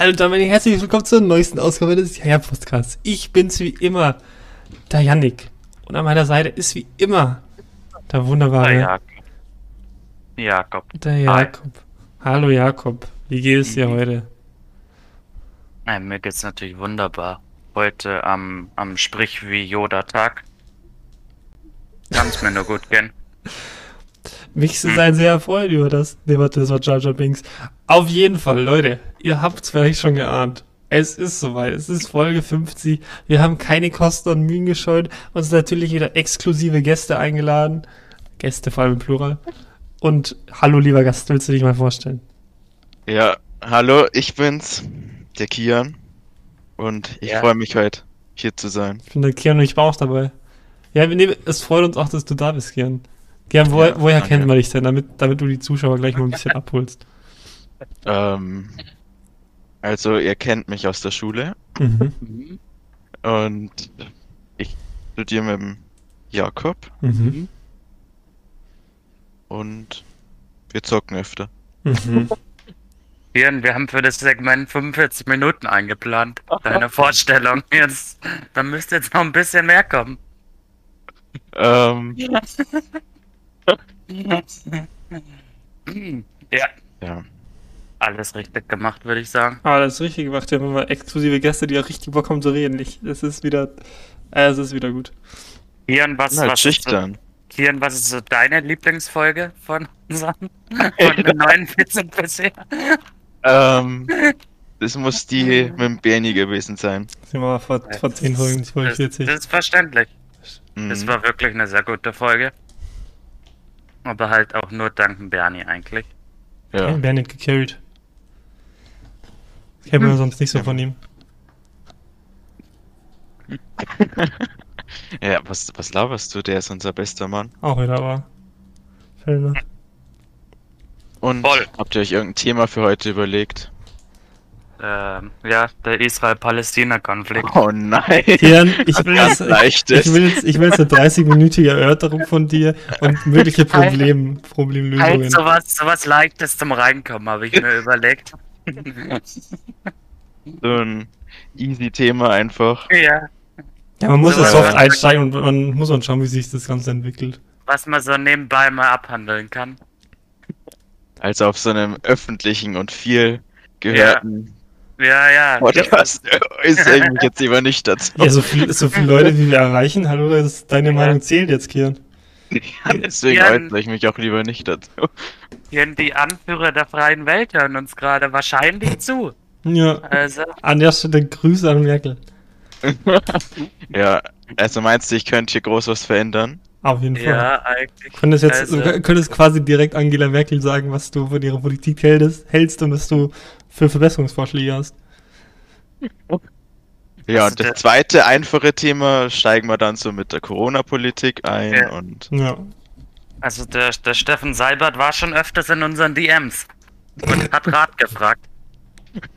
Hallo damit herzlich willkommen zur neuesten Ausgabe des Jaja-Podcasts. Ich bin's wie immer, der Yannick. Und an meiner Seite ist wie immer der wunderbare Der Jakob. Jakob. der Jakob. Hallo Jakob, wie geht es dir Mhm. heute? Nein, mir geht's natürlich wunderbar. Heute am, am Sprich wie Yoda-Tag. Kann's mir nur gut gehen. Mich ist ein sehr erfreut über das. Nee, warte, das war Jar Jar Binks. Auf jeden Fall, Leute, ihr habt's vielleicht schon geahnt. Es ist soweit. Es ist Folge 50. Wir haben keine Kosten und Mühen gescheut. Uns natürlich wieder exklusive Gäste eingeladen. Gäste vor allem im Plural. Und hallo, lieber Gast, willst du dich mal vorstellen? Ja, hallo, ich bin's, der Kian. Und ich Ja. freue mich heute, hier zu sein. Ich bin der Kian und ich war auch dabei. Ja, wir nehmen, es freut uns auch, dass du da bist, Kian. Kian, wo, Ja, woher danke. kennt man dich denn, damit, damit du die Zuschauer gleich mal ein bisschen abholst? Ähm, also, ihr kennt mich aus der Schule Mhm. und ich studiere mit dem Jakob Mhm. und wir zocken öfter. Mhm. Wir haben für das Segment 45 Minuten eingeplant. Deine Vorstellung. Jetzt, da müsste jetzt noch ein bisschen mehr kommen. Ähm, Ja, ja. Alles richtig gemacht, würde ich sagen. Ah, das ist richtig gemacht. Wir haben immer exklusive Gäste, die auch richtig Bock haben zu reden. Ich, es ist wieder, äh, es ist wieder gut. Kian, was, halt was, ist so. Kian, was ist so deine Lieblingsfolge von unseren von den 49 bisher? Ähm, das muss die mit dem Bernie gewesen sein. Sind wir mal vor, vor 10 Folgen, die Folge Das, 40. das ist verständlich. Das Mhm. war wirklich eine sehr gute Folge. Aber halt auch nur dank Bernie eigentlich. Ja. Ja. Wer nicht gecarried. Kennt man sonst nicht so von ihm. ja, was, was laberst du? Der ist unser bester Mann. Auch wieder war. Fellner. Und Voll. habt ihr euch irgendein Thema für heute überlegt? Ähm, ja, der Israel-Palästina-Konflikt. Oh nein! Ich will, jetzt, leichtes. ich, will jetzt, ich will jetzt eine 30-minütige Erörterung von dir und mögliche Problem, Problemlösungen. Halt sowas, sowas Leichtes zum Reinkommen, habe ich mir überlegt. So ein easy Thema einfach. ja, Ja, man muss So, ja soft einsteigen und man muss dann schauen, wie sich das Ganze entwickelt. was man so nebenbei mal abhandeln kann. Also auf so einem öffentlichen und viel gehörten Ja, ja. Podcast äußere ich mich jetzt lieber nicht dazu. Ja, so, viel, so viele Leute, wie wir erreichen, hallo, das, deine Ja. Meinung zählt jetzt, Kian. Deswegen Ja. äußere ich mich auch lieber nicht dazu. Hier die Anführer der freien Welt hören uns gerade wahrscheinlich zu. Ja, Also, an der Stelle Grüße an Merkel. Ja, also meinst du, ich könnte hier groß was verändern? Auf jeden Fall. ja, eigentlich. Du könntest jetzt, Also- könntest quasi direkt Angela Merkel sagen, was du von ihrer Politik hältst, hältst und was du für Verbesserungsvorschläge hast. Ja, Also und das zweite einfache Thema steigen wir dann so mit der Corona-Politik ein Ja. und Ja. Also der, der Steffen Seibert war schon öfters in unseren DMs und hat Rat gefragt.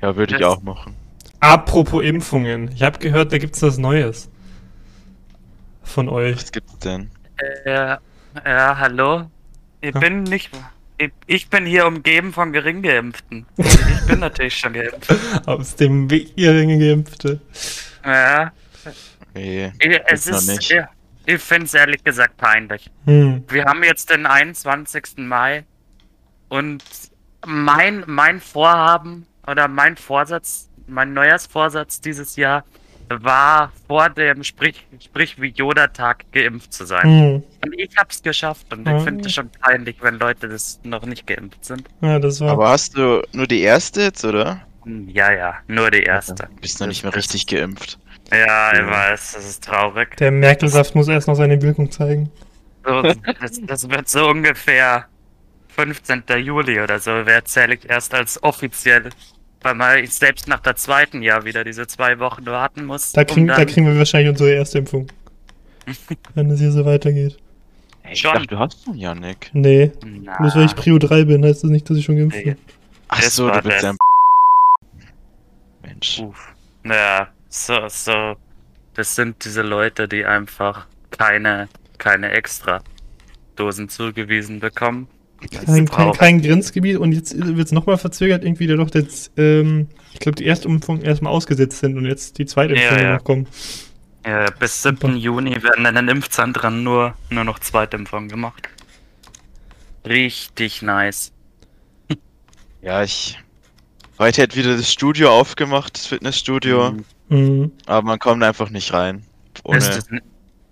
ja, würde ich auch machen. Apropos Impfungen. Ich habe gehört, da gibt's was Neues. Von euch. Was gibt's denn? Äh, ja, hallo? Ich Ja. bin nicht. Ich, bin hier umgeben von Geringgeimpften. Ich bin natürlich schon geimpft. Aus dem Wegeringe Geimpfte. Ja, Nee, ich, es noch ist. nicht. Ich, ich finde es ehrlich gesagt peinlich. Hm. Wir haben jetzt den 21. Mai und mein, mein Vorhaben oder mein Vorsatz, mein Neujahrsvorsatz dieses Jahr war vor dem Sprich, Sprich wie Yoda-Tag geimpft zu sein. Hm. Und ich hab's geschafft und ich Mhm. finde es schon peinlich, wenn Leute das noch nicht geimpft sind. Ja, das war. Aber hast du nur die erste jetzt, oder? Hm, Ja, ja, nur die erste. Bist noch nicht mehr richtig geimpft. Ja, ich Ja. weiß, das ist traurig. der Merkel-Saft muss erst noch seine Wirkung zeigen. So, das, das wird so ungefähr 15. Juli oder so, wer zähle ich erst als offiziell. Weil man selbst nach der zweiten Jahr wieder diese zwei Wochen warten muss. Da kriegen, um da kriegen wir wahrscheinlich unsere erste Impfung. Wenn es hier so weitergeht. Ich Schon. dachte, du hast schon, Janik. Nee. Na, Bloß weil ich Prio 3 bin, heißt das nicht, dass ich schon geimpft bin. Ach so, du bist ja ein Mensch. Uff. Ja, so, so. Das sind diese Leute, die einfach keine, keine extra Dosen zugewiesen bekommen. Kein, kein, kein Grenzgebiet und jetzt wird es nochmal verzögert, irgendwie dadurch, dass ähm, ich glaube, die Erstimpfungen erstmal ausgesetzt sind und jetzt die zweite Ja, Impfung ja. noch kommen. Ja, bis 7. Juni werden in den Impfzentren nur, nur noch Zweitimpfungen gemacht. Richtig nice. Ja, ich. Heute hat wieder das Studio aufgemacht, das Fitnessstudio, Mhm. aber man kommt einfach nicht rein. Ohne, Ist, das,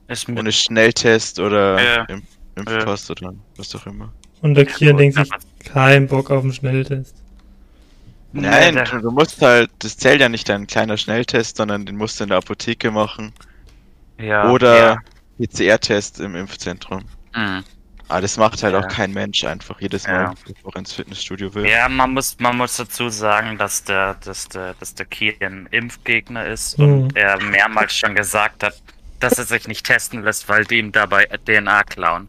ist ohne Schnelltest oder Ja. Imp Impfpass oder was auch immer. Und der Kian denkt sich, kein Bock auf einen Schnelltest. Nein, du, musst halt, das zählt ja nicht dein kleiner Schnelltest, sondern den musst du in der Apotheke machen. ja, oder Ja. PCR-Test im Impfzentrum. Mhm. Aber das macht halt Ja. auch kein Mensch einfach jedes Ja. Mal, bevor er ins Fitnessstudio will. Ja, man muss, man muss dazu sagen, dass der, dass der, dass der ein Impfgegner ist Mhm. und er mehrmals schon gesagt hat, dass er sich nicht testen lässt, weil die ihm dabei DNA klauen.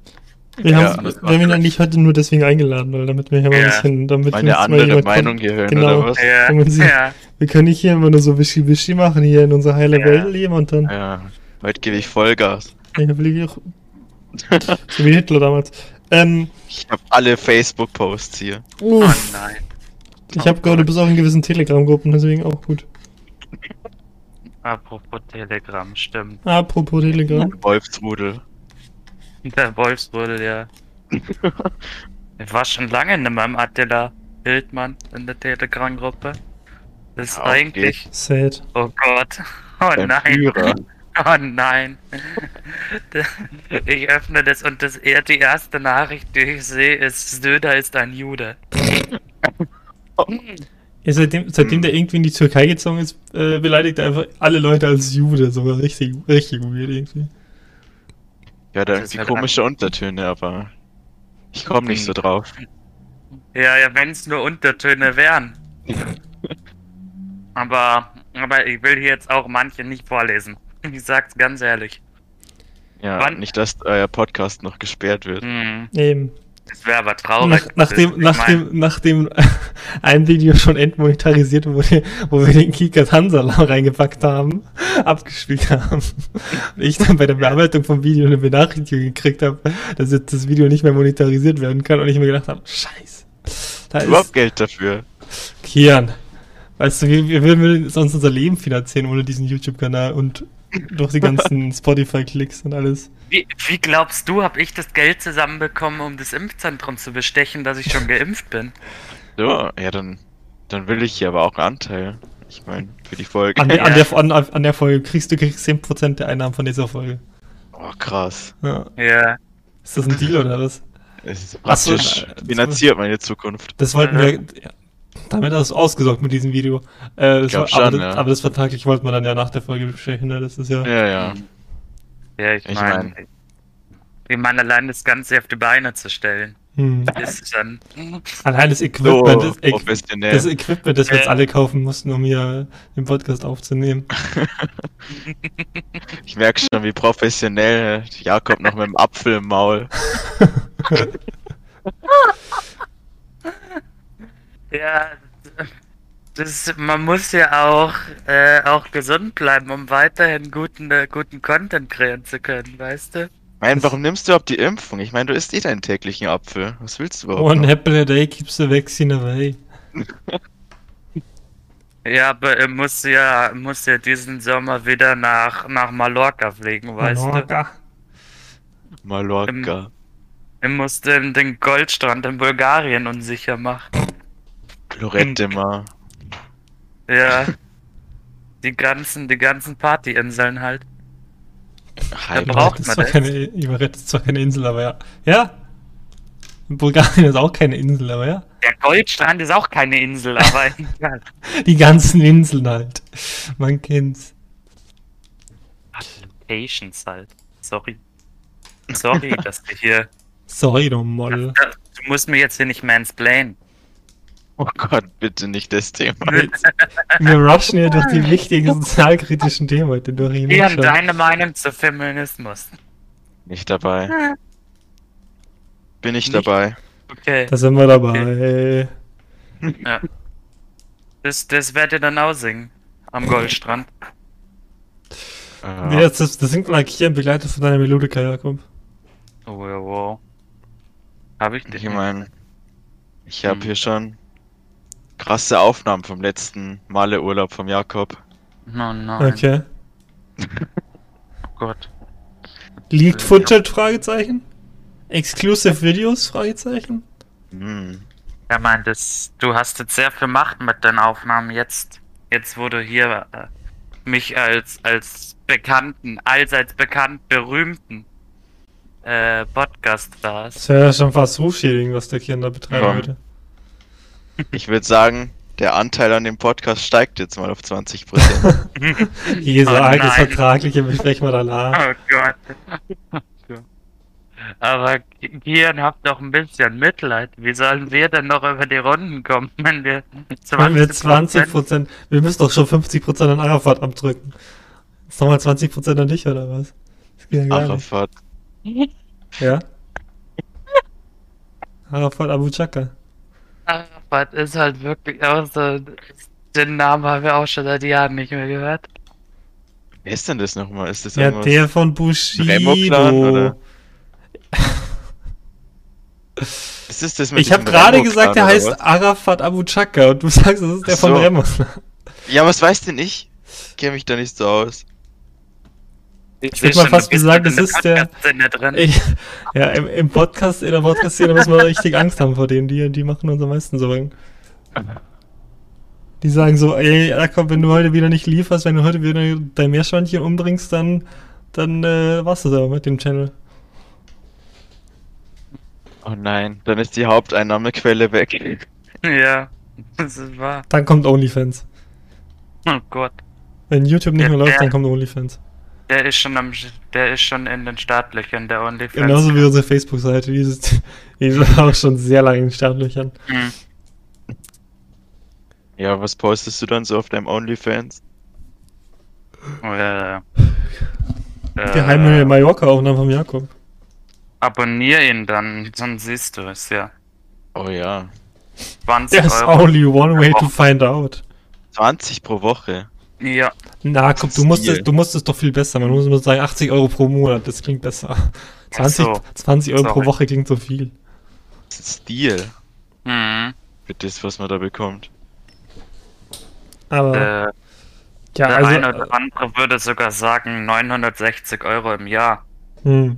Wir, Ja. haben, wir haben ihn eigentlich heute nur deswegen eingeladen, weil damit wir hier mal ein bisschen, damit Meine mal andere jemand Meinung kommt. hier hören, Genau. oder was? Ja. Wir können nicht hier immer nur so Wischi-Wischi machen, hier in unserer heile Ja. Welt leben und dann. Ja, heute gebe ich Vollgas. Ja, fliege ich auch. so wie Hitler damals. Ähm, Ich habe alle Facebook-Posts hier. Oh uff, nein. ich habe gerade bis auch in gewissen Telegram-Gruppen, deswegen auch gut. Apropos Telegram, stimmt. Apropos Telegram. Wolfsrudel. Der Wolfsrudel, ja. Ich war schon lange nicht mehr im Attila Hildmann in der Telegram-Gruppe. Das ist Auf eigentlich. Sad. Oh Gott. Oh Beim nein. Führer. Oh nein. Ich öffne das und das, eher die erste Nachricht, die ich sehe, ist Söder ist ein Jude. Ja, seitdem, seitdem der irgendwie in die Türkei gezogen ist, äh, beleidigt er einfach alle Leute als Jude. Sogar richtig, richtig weird irgendwie. Ja, da irgendwie halt komische Untertöne, aber ich komme nicht so drauf. Ja, ja, wenn es nur Untertöne wären. aber, aber ich will hier jetzt auch manche nicht vorlesen. Ich sag's ganz ehrlich. Ja, Wann- nicht, dass euer Podcast noch gesperrt wird. Hm, Eben. Das wäre aber traurig. Nach, nachdem, Ich nachdem, nachdem ein Video schon entmonetarisiert wurde, wo wir den Kika Tansalam reingepackt haben, abgespielt haben, und ich dann bei der Bearbeitung vom Video eine Benachrichtigung gekriegt habe, dass jetzt das Video nicht mehr monetarisiert werden kann und ich mir gedacht habe, scheiße. Da Überhaupt ist Geld dafür. Kian. Weißt du, wie, wie würden wir sonst unser Leben finanzieren ohne diesen YouTube-Kanal und durch die ganzen Spotify-Klicks und alles? wie, wie glaubst du, habe ich das Geld zusammenbekommen, um das Impfzentrum zu bestechen, dass ich schon geimpft bin? So, ja, dann, dann will ich hier aber auch einen Anteil. Ich meine, für die Folge. An, der- an, der, an, an der Folge kriegst du kriegst 10% der Einnahmen von dieser Folge. Oh, krass. Ja. Ja. Ist das ein Deal oder was? Es ist so, praktisch äh, finanziert meine Zukunft. Das wollten wir. Ja, damit hast du ausgesorgt mit diesem Video. Äh, das war, aber, schon, das, ja. aber das vertraglich wollten wir dann ja nach der Folge besprechen. Ne? Das ist ja. Ja, ja. Ja, ich Ich meine, mein- ich meine, allein das Ganze auf die Beine zu stellen, Hm. ist dann. Allein das So Equipment, das, Equ- professionell. das Equipment, das wir jetzt alle kaufen mussten, um hier den Podcast aufzunehmen. Ich merke schon, wie professionell Jakob noch mit dem Apfel im Maul. Ja, das, man muss ja auch, äh, auch gesund bleiben, um weiterhin guten, äh, guten Content kreieren zu können, weißt du? Mein, warum nimmst du überhaupt die Impfung? Ich meine, du isst eh deinen täglichen Apfel. Was willst du überhaupt? One noch? apple a day keeps the vaccine away. Ja, aber er muss ja, muss ja diesen Sommer wieder nach, nach Mallorca fliegen, weißt du? Mallorca. Mallorca. Er muss den, den Goldstrand in Bulgarien unsicher machen. Lorette mal. Ja. Die ganzen, die ganzen Partyinseln halt. Heim. braucht man zwar das. keine, Ibaret ist zwar keine Insel, aber ja. Ja. Bulgarien ist auch keine Insel, aber ja. Der Goldstrand ist auch keine Insel, aber egal. Die ganzen Inseln halt. Man kennt's. Locations halt. Sorry. Sorry, dass du hier. Sorry, du Model. Du musst mir jetzt hier nicht mansplainen. Oh Gott, bitte nicht das Thema. Wir rushen ja durch die wichtigen sozialkritischen Themen heute durch. Ich Wie merk haben schon. deine Meinung zu Feminismus? Nicht dabei. Bin ich Nicht? dabei. Okay. Da sind wir dabei. Ja. Das, das werdet ihr dann auch singen. Am Goldstrand. Ja. Jetzt das, das singt mal hier begleitet von deiner Melodika, Jakob. Oh, ja, wow. Habe ich Ich nicht. meine, ich habe Hm. hier schon krasse Aufnahmen vom letzten Male Urlaub vom Jakob. No, nein. Okay. Oh Gott. Leaked Footage? Fragezeichen. Exclusive Videos? Fragezeichen. Hm. Er meint, es, du hast jetzt sehr viel Macht mit den Aufnahmen jetzt. Jetzt, wo du hier äh, mich als, als bekannten, allseits bekannt berühmten äh, Podcast da Das wäre ja schon fast rufschädigend, was der Kinder betreiben Ja. würde. Ich würde sagen, der Anteil an dem Podcast steigt jetzt mal auf 20%. Hier so Oh nein. Vertragliche besprechen wir danach. Oh Gott. Aber Kian, habt doch ein bisschen Mitleid. Wie sollen wir denn noch über die Runden kommen, wenn wir 20%, Wenn wir 20 Prozent, wir müssen doch schon 50 Prozent an Arafat abdrücken. Jetzt nochmal 20 Prozent an dich, oder was? Das geht ja gar nicht. Arafat. Ja? Arafat Abu Chaka. Arafat ist halt wirklich auch so. Den Namen haben wir auch schon seit Jahren nicht mehr gehört. Wer ist denn das nochmal? Ist das Ja, der von Bushido. oder? Ist das das mit Ich habe gerade gesagt, der heißt was? Arafat Abu Chaka und du sagst, das ist der Ach von so. Remo. Ja, was weiß denn ich? Ich kenne mich da nicht so aus. Ich würd mal fast sagen, das ist der- Drin. Ich, ja, im, im Podcast, in der Podcast-Szene muss man richtig Angst haben vor denen, die, die machen uns am meisten Sorgen. Die sagen so, ey, Jakob, wenn du heute wieder nicht lieferst, wenn du heute wieder dein Meerschweinchen umbringst, dann, dann äh, war's das aber mit dem Channel. Oh nein, dann ist die Haupteinnahmequelle weg. Ja, das ist wahr. Dann kommt OnlyFans. Oh Gott. Wenn YouTube nicht Ja, mehr läuft, ja. dann kommt OnlyFans. Der ist schon am, der ist schon in den Startlöchern, der OnlyFans. Genauso wie unsere Facebook-Seite, die ist, die ist auch schon sehr lange in den Startlöchern. Hm. Ja, was postest du dann so auf deinem OnlyFans? Oh, ja, ja. Geheime Äh, Mallorca-Aufnahmen vom Jakob. abonnier ihn dann, sonst siehst du es ja. Oh ja. 20 There's Euro. only one way to find out. 20 pro Woche. Ja, Na, komm, du musst, Stil. es, du musst es doch viel besser. Man muss nur sagen, 80 Euro pro Monat, das klingt besser. 20, so. 20 Euro pro Sorry. Woche klingt so viel. Das ist Stil mhm. für das, was man da bekommt. Aber, der, ja, der also, eine oder andere würde sogar sagen 960 Euro im Jahr. hm.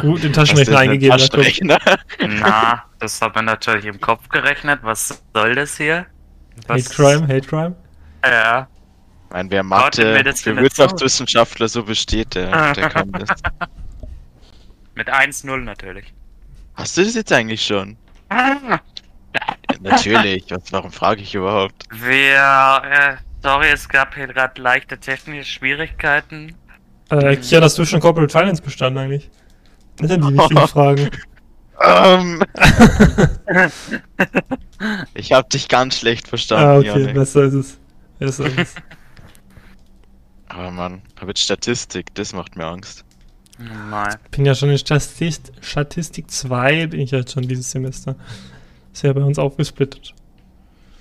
Gut, den Hast du Taschenrechner eingegeben. Taschenrechner? Na, das habe ich natürlich im Kopf gerechnet. Was soll das hier? Hate Crime, Hate Crime. Ja. Meine, wer Mathe für Wirtschaftswissenschaftler so besteht, der, der kann das. Mit 1-0 natürlich. Hast du das jetzt eigentlich schon? Ja, natürlich. Was, warum frage ich überhaupt? Wir, äh, sorry, es gab hier gerade leichte technische Schwierigkeiten. Äh, Kian, hast du schon Corporate Finance bestanden eigentlich? Das sind die wichtigen Fragen. Ähm, ich habe dich ganz schlecht verstanden, ah, okay, Janik. besser ist es. Besser ist es. Aber Mann, hab jetzt Statistik, das macht mir Angst. Nein. bin ja schon in Statistik, Statistik 2, bin ich ja schon dieses Semester. Ist ja bei uns aufgesplittet.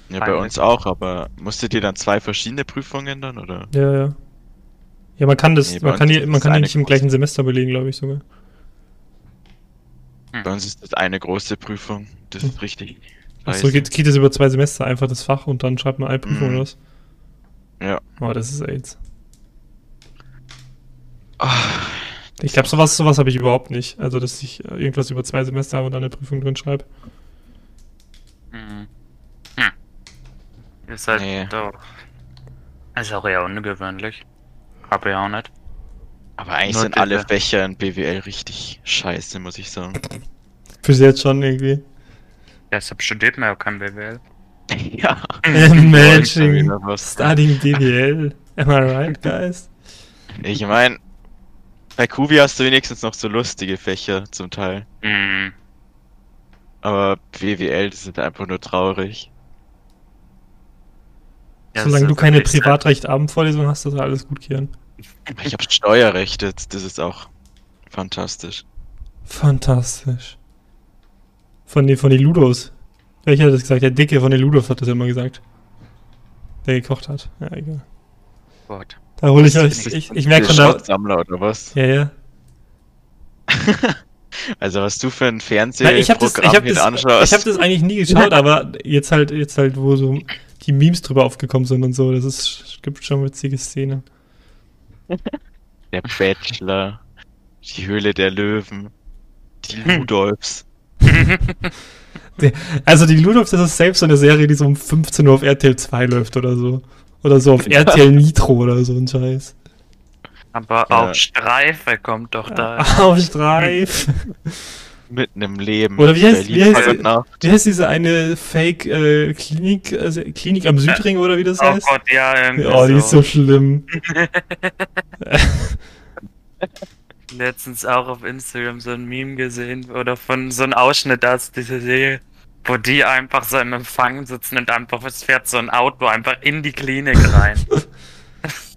Ja, bei uns auch, aber musstet ihr dann zwei verschiedene Prüfungen dann, oder? Ja, ja. Ja, man kann das, Nee, man kann die, man kann die nicht im gleichen Semester belegen, glaube ich sogar. Bei uns ist das eine große Prüfung. Das ist richtig. Achso, geht, geht das über zwei Semester, einfach das Fach und dann schreibt man eine Prüfung Mhm. oder was? Ja. Oh, das ist AIDS. Ich glaube, sowas, sowas habe ich überhaupt nicht. Also, dass ich äh, irgendwas über zwei Semester habe und dann eine Prüfung drin schreibe. Hm. Hm. Ist halt Nee. doch. Ist auch eher ungewöhnlich. Hab ich auch nicht. Aber eigentlich Nur sind alle Fächer in BWL richtig scheiße, muss ich sagen. Fürs jetzt schon irgendwie. Deshalb studiert man ja auch kein BWL. ja. Was. studying BWL. Am I right, guys? Ich meine, bei Kubi hast du wenigstens noch so lustige Fächer zum Teil. Hm. Aber BWL, die sind einfach nur traurig. Ja, Solange du keine Privatrecht-Abendvorlesung hast, ist alles gut, Kian. Ich habe Steuerrecht jetzt, das ist auch fantastisch. Fantastisch. Von den, von den Ludos. Welcher hat das gesagt? Der Dicke von den Ludos hat das immer gesagt. Der gekocht hat. Ja, egal. Gut. Da hole ich euch. Ich, ich merke schon. Schrottsammler oder was? Ja, ja. Also was du für ein Nein, ich habe das, ich Fernsehprogramm hab hier das, anschaust. ich hab das eigentlich nie geschaut, aber jetzt halt, jetzt halt, wo so die Memes drüber aufgekommen sind und so, das ist, gibt schon witzige Szenen. Der Bachelor, die Höhle der Löwen, die Ludolfs. Also die Ludolf, das ist selbst so eine Serie, die so um 15 Uhr auf RTL 2 läuft oder so. Oder so auf RTL Nitro oder so ein Scheiß. Aber Ja. auch Streife kommt doch da. Auf Streif. Mitten im Leben. Oder wie heißt- wie heißt-. Wie heißt diese eine Fake-Klinik, also Klinik am Südring oder wie das Oh heißt? Gott, ja, Oh, die ist so schlimm. letztens auch auf Instagram so ein Meme gesehen oder von so einem Ausschnitt aus dieser Serie, wo die einfach so im Empfang sitzen und einfach, es fährt so ein Auto einfach in die Klinik rein.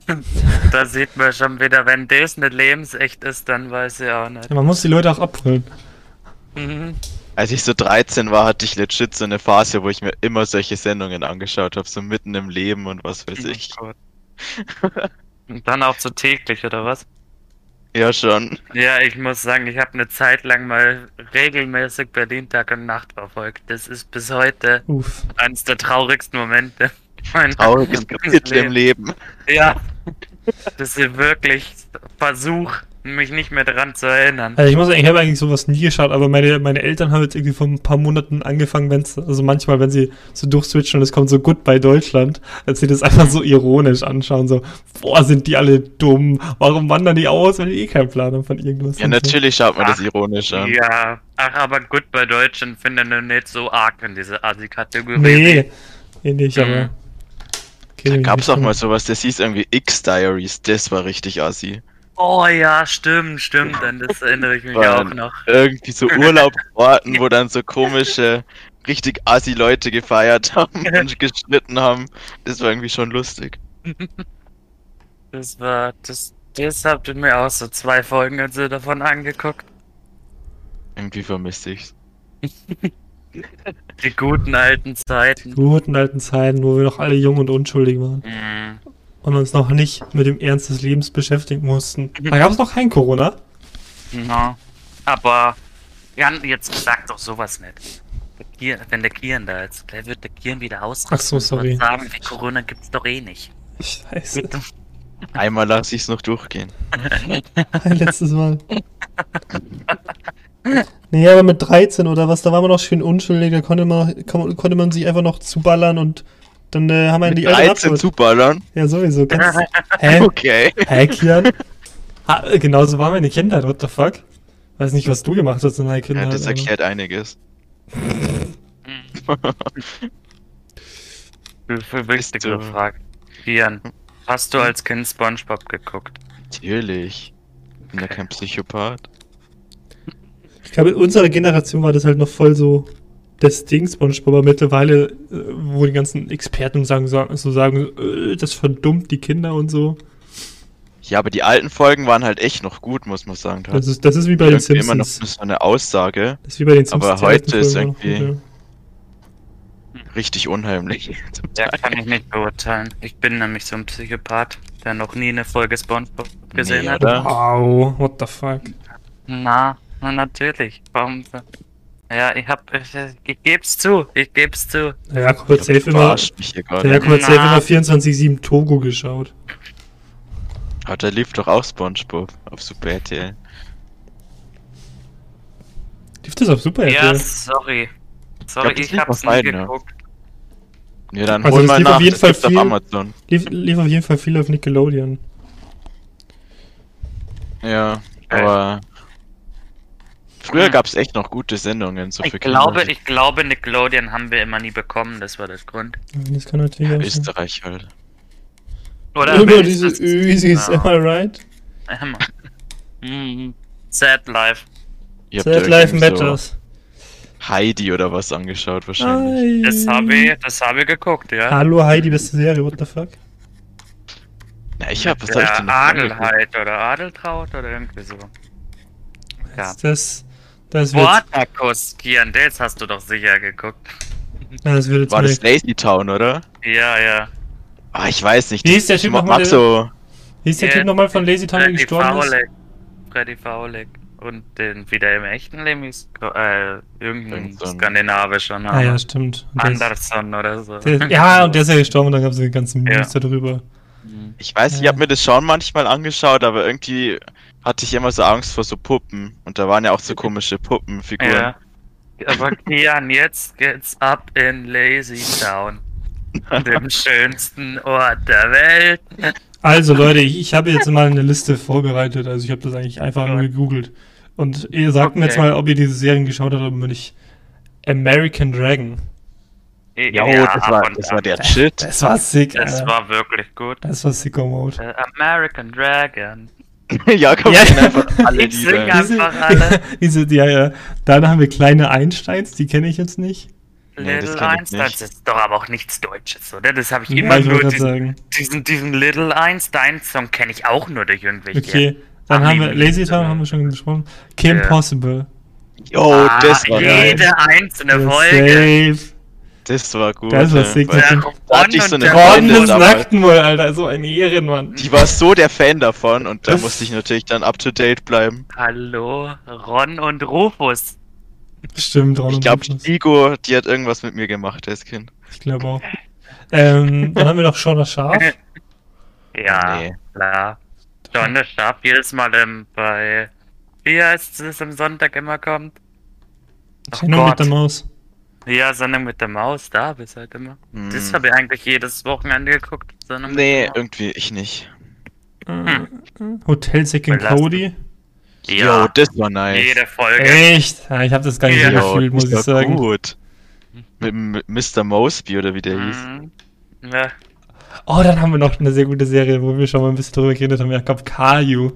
da sieht man schon wieder, wenn das nicht lebensecht ist, dann weiß ich auch nicht. Ja, man muss die Leute auch abholen. Mhm. Als ich so 13 war, hatte ich legit so eine Phase, wo ich mir immer solche Sendungen angeschaut habe, so mitten im Leben und was weiß ich. Oh Gott. Und dann auch so täglich, oder was? Ja, schon. Ja, ich muss sagen, ich habe eine Zeit lang mal regelmäßig Berlin Tag und Nacht verfolgt. Das ist bis heute Uff. eines der traurigsten Momente. Trauriges meines Kapitel im Lebens. Leben. Ja. Das ist wirklich Versuch, mich nicht mehr daran zu erinnern. Also ich muss sagen, ich habe eigentlich sowas nie geschaut, aber meine, meine Eltern haben jetzt irgendwie vor ein paar Monaten angefangen, wenn also manchmal, wenn sie so durchswitchen und es kommt so gut bei Deutschland, dass sie das einfach so ironisch anschauen, so, boah, sind die alle dumm, warum wandern die aus, wenn die eh keinen Plan haben von irgendwas. Ja, natürlich schaut man das Ach, ironisch an. Ja, ach, aber gut bei Deutschen finden wir nicht so arg in diese Asi-Kategorie. Nee, eh nicht, aber. Mhm. Okay, Da nee, gab's nicht auch mal sowas, das hieß irgendwie X-Diaries, das war richtig assi. Oh ja, stimmt, stimmt, an das erinnere ich mich auch noch. Irgendwie so Urlaubsorten, wo dann so komische, richtig assi Leute gefeiert haben und gestritten haben. Das war irgendwie schon lustig. Das war, das, das habt ihr mir auch so zwei Folgen also davon angeguckt. Irgendwie vermisse ich's. Die guten alten Zeiten. Guten alten Zeiten, wo wir noch alle jung und unschuldig waren Mhm. Und uns noch nicht mit dem Ernst des Lebens beschäftigen mussten. Da gab es noch kein Corona. Ja. Aber, Jan, jetzt sag doch sowas nicht. Der Kier, wenn der Kieren da ist, der wird der Kieren wieder ausrasten Ach so, sorry. und sagen, Corona gibt's doch eh nicht. Scheiße. Einmal lasse ich's noch durchgehen. Ein letztes Mal. Nee, aber mit 13 oder was, da war man noch schön unschuldig, da konnte man, kon- konnte man sich einfach noch zuballern und dann äh, haben wir Mit die Eltern 13 abgeholt. zuballern? Ja, sowieso. Ganz, hä? Okay. Hä, Kian? Ha, äh, genauso war meine Kindheit, what the fuck? Weiß nicht, was du gemacht hast in deiner Ja, Kindheit. das aber- erklärt einiges. Für wichtigere du- Frage. Kian, hast du als Kind Spongebob geguckt? Natürlich. Ich bin ja kein Psychopath. Ich glaube, in unserer Generation war das halt noch voll so das Ding, SpongeBob, aber mittlerweile, äh, wo die ganzen Experten sagen, so sagen, äh, das verdummt die Kinder und so. Ja, aber die alten Folgen waren halt echt noch gut, muss man sagen. Da Das ist, das ist wie bei den irgendwie immer noch Simpsons. so eine Aussage. Das ist wie bei den Simpsons. Aber heute ist irgendwie- gut, Richtig unheimlich. Ja, kann ich nicht beurteilen. Ich bin nämlich so ein Psychopath, der noch nie eine Folge Spongebob gesehen Nee, hat. Wow, what the fuck. Na, na natürlich. Warum? Ja, ich hab, ich, ich geb's zu, ich geb's zu. Der Jakob hat safe immer, verarscht mich hier der gerade. Jakob hat safe immer 24-7 Togo geschaut. Aber da lief doch auch Spongebob auf Super RTL. Lief das auf Super Ja, RTL? sorry. Sorry, Ich glaub, ich, hab's auf beiden, ja. geguckt. Ja, dann Also hol mal lief auf nach, jeden das Fall gibt's auf viel. Amazon. Lief, lief auf jeden Fall viel auf Nickelodeon. Ja, aber früher Hm. gab's echt noch gute Sendungen so Ich für glaube, Kinder. ich glaube, Nickelodeon haben wir immer nie bekommen, das war der Grund. Ja, Das kann natürlich auch sein. Österreich halt. Oder Immer diese wenigstens- Ösis, Ja. am I right? Mhm. Sad Life. Ihr Sad Life Matters. So Heidi oder was angeschaut wahrscheinlich. Das habe ich, das habe ich geguckt, ja. Hallo Heidi, beste Serie, what the fuck? Na, ich hab, was hab ich denn noch angeguckt? Adelheid oder Adeltraut oder irgendwie so. Ja. Das, das wird, Sportakus, Kian, das hast du doch sicher geguckt. das wird jetzt War das Lazy Town, oder? Ja, ja. Ah, ich weiß nicht. Wie hieß der Typ ich nochmal, so. Wie ist der Ja, Typ nochmal von Lazy Town, der Freddy gestorben ist? Freddy Faulig. und den wieder im echten Leben ist äh, irgendein Irgend so skandinavischer Name. Ah ja, stimmt. Und der ist- Andersson oder so. der ist- ja, und der ist ja gestorben und dann gab es die ganzen Memes Ja. darüber. Ich weiß, ich Ja. habe mir das schon manchmal angeschaut, aber irgendwie hatte ich immer so Angst vor so Puppen. Und da waren ja auch so komische Puppenfiguren. Ja. Aber Kian, jetzt geht's ab in Lazy Town. Dem schönsten Ort der Welt. Also Leute, ich, ich habe jetzt mal eine Liste vorbereitet. Also ich habe das eigentlich einfach nur gegoogelt. Und ihr sagt mir Okay. jetzt mal, ob ihr diese Serien geschaut habt oder nicht. American Dragon. Ja, oh, das war, das war der Shit. Das war sick, Das Alter. war wirklich gut. Das war Sicko Mode. Äh, American Dragon. ja, komm, Ja. einfach alle Ich sing Lieder. einfach alle. diese, ja, ja. Dann haben wir kleine Einsteins, die kenne ich jetzt nicht. Nee, Little kenn ich Einstein, nicht. das ist doch aber auch nichts Deutsches, oder? Das habe ich Ja, immer ich nur diesen, sagen. diesen, diesen Little Einstein-Song kenne ich auch nur durch irgendwelche. Okay. Dann haben wir. Lazy Town, haben wir schon besprochen. Kim Ja. Possible. Jo, Ah, das war geil. jede einzelne Ja, Folge. Safe. Das war gut. Das war ja. sick. Ja, da hatte ich so eine Freundin. Nacktenwohl, Alter. So ein Ehrenmann. Die war so der Fan davon und da Das- musste ich natürlich dann up to date bleiben. Hallo, Ron und Rufus. Stimmt, Ron Ich und glaube, Rufus. Igo, die hat irgendwas mit mir gemacht als Kind. Ich glaube auch. Ähm, dann haben wir noch Shaun das Schaf. Ja, Nee. klar. John der Stab jedes Mal ähm, bei. Wie heißt es am Sonntag immer kommt? Ach Sendung mit Gott. der Maus. Ja, Sendung mit der Maus, da bist halt immer. Hm. Das habe ich eigentlich jedes Wochenende geguckt. Sendung Nee, irgendwie ich nicht. Hotel Sick and Belastend. Cody. Ja, Jo, das war nice. jede Folge. Echt? Ja, ich habe das gar nicht so Ja. Jo, gefühlt, muss das ich war sagen. gut. Mit, Mr. Mosby oder wie der hieß. Mhm. Ja. Oh, dann haben wir noch eine sehr gute Serie, wo wir schon mal ein bisschen drüber geredet haben. Ja, ich glaube, Caillou.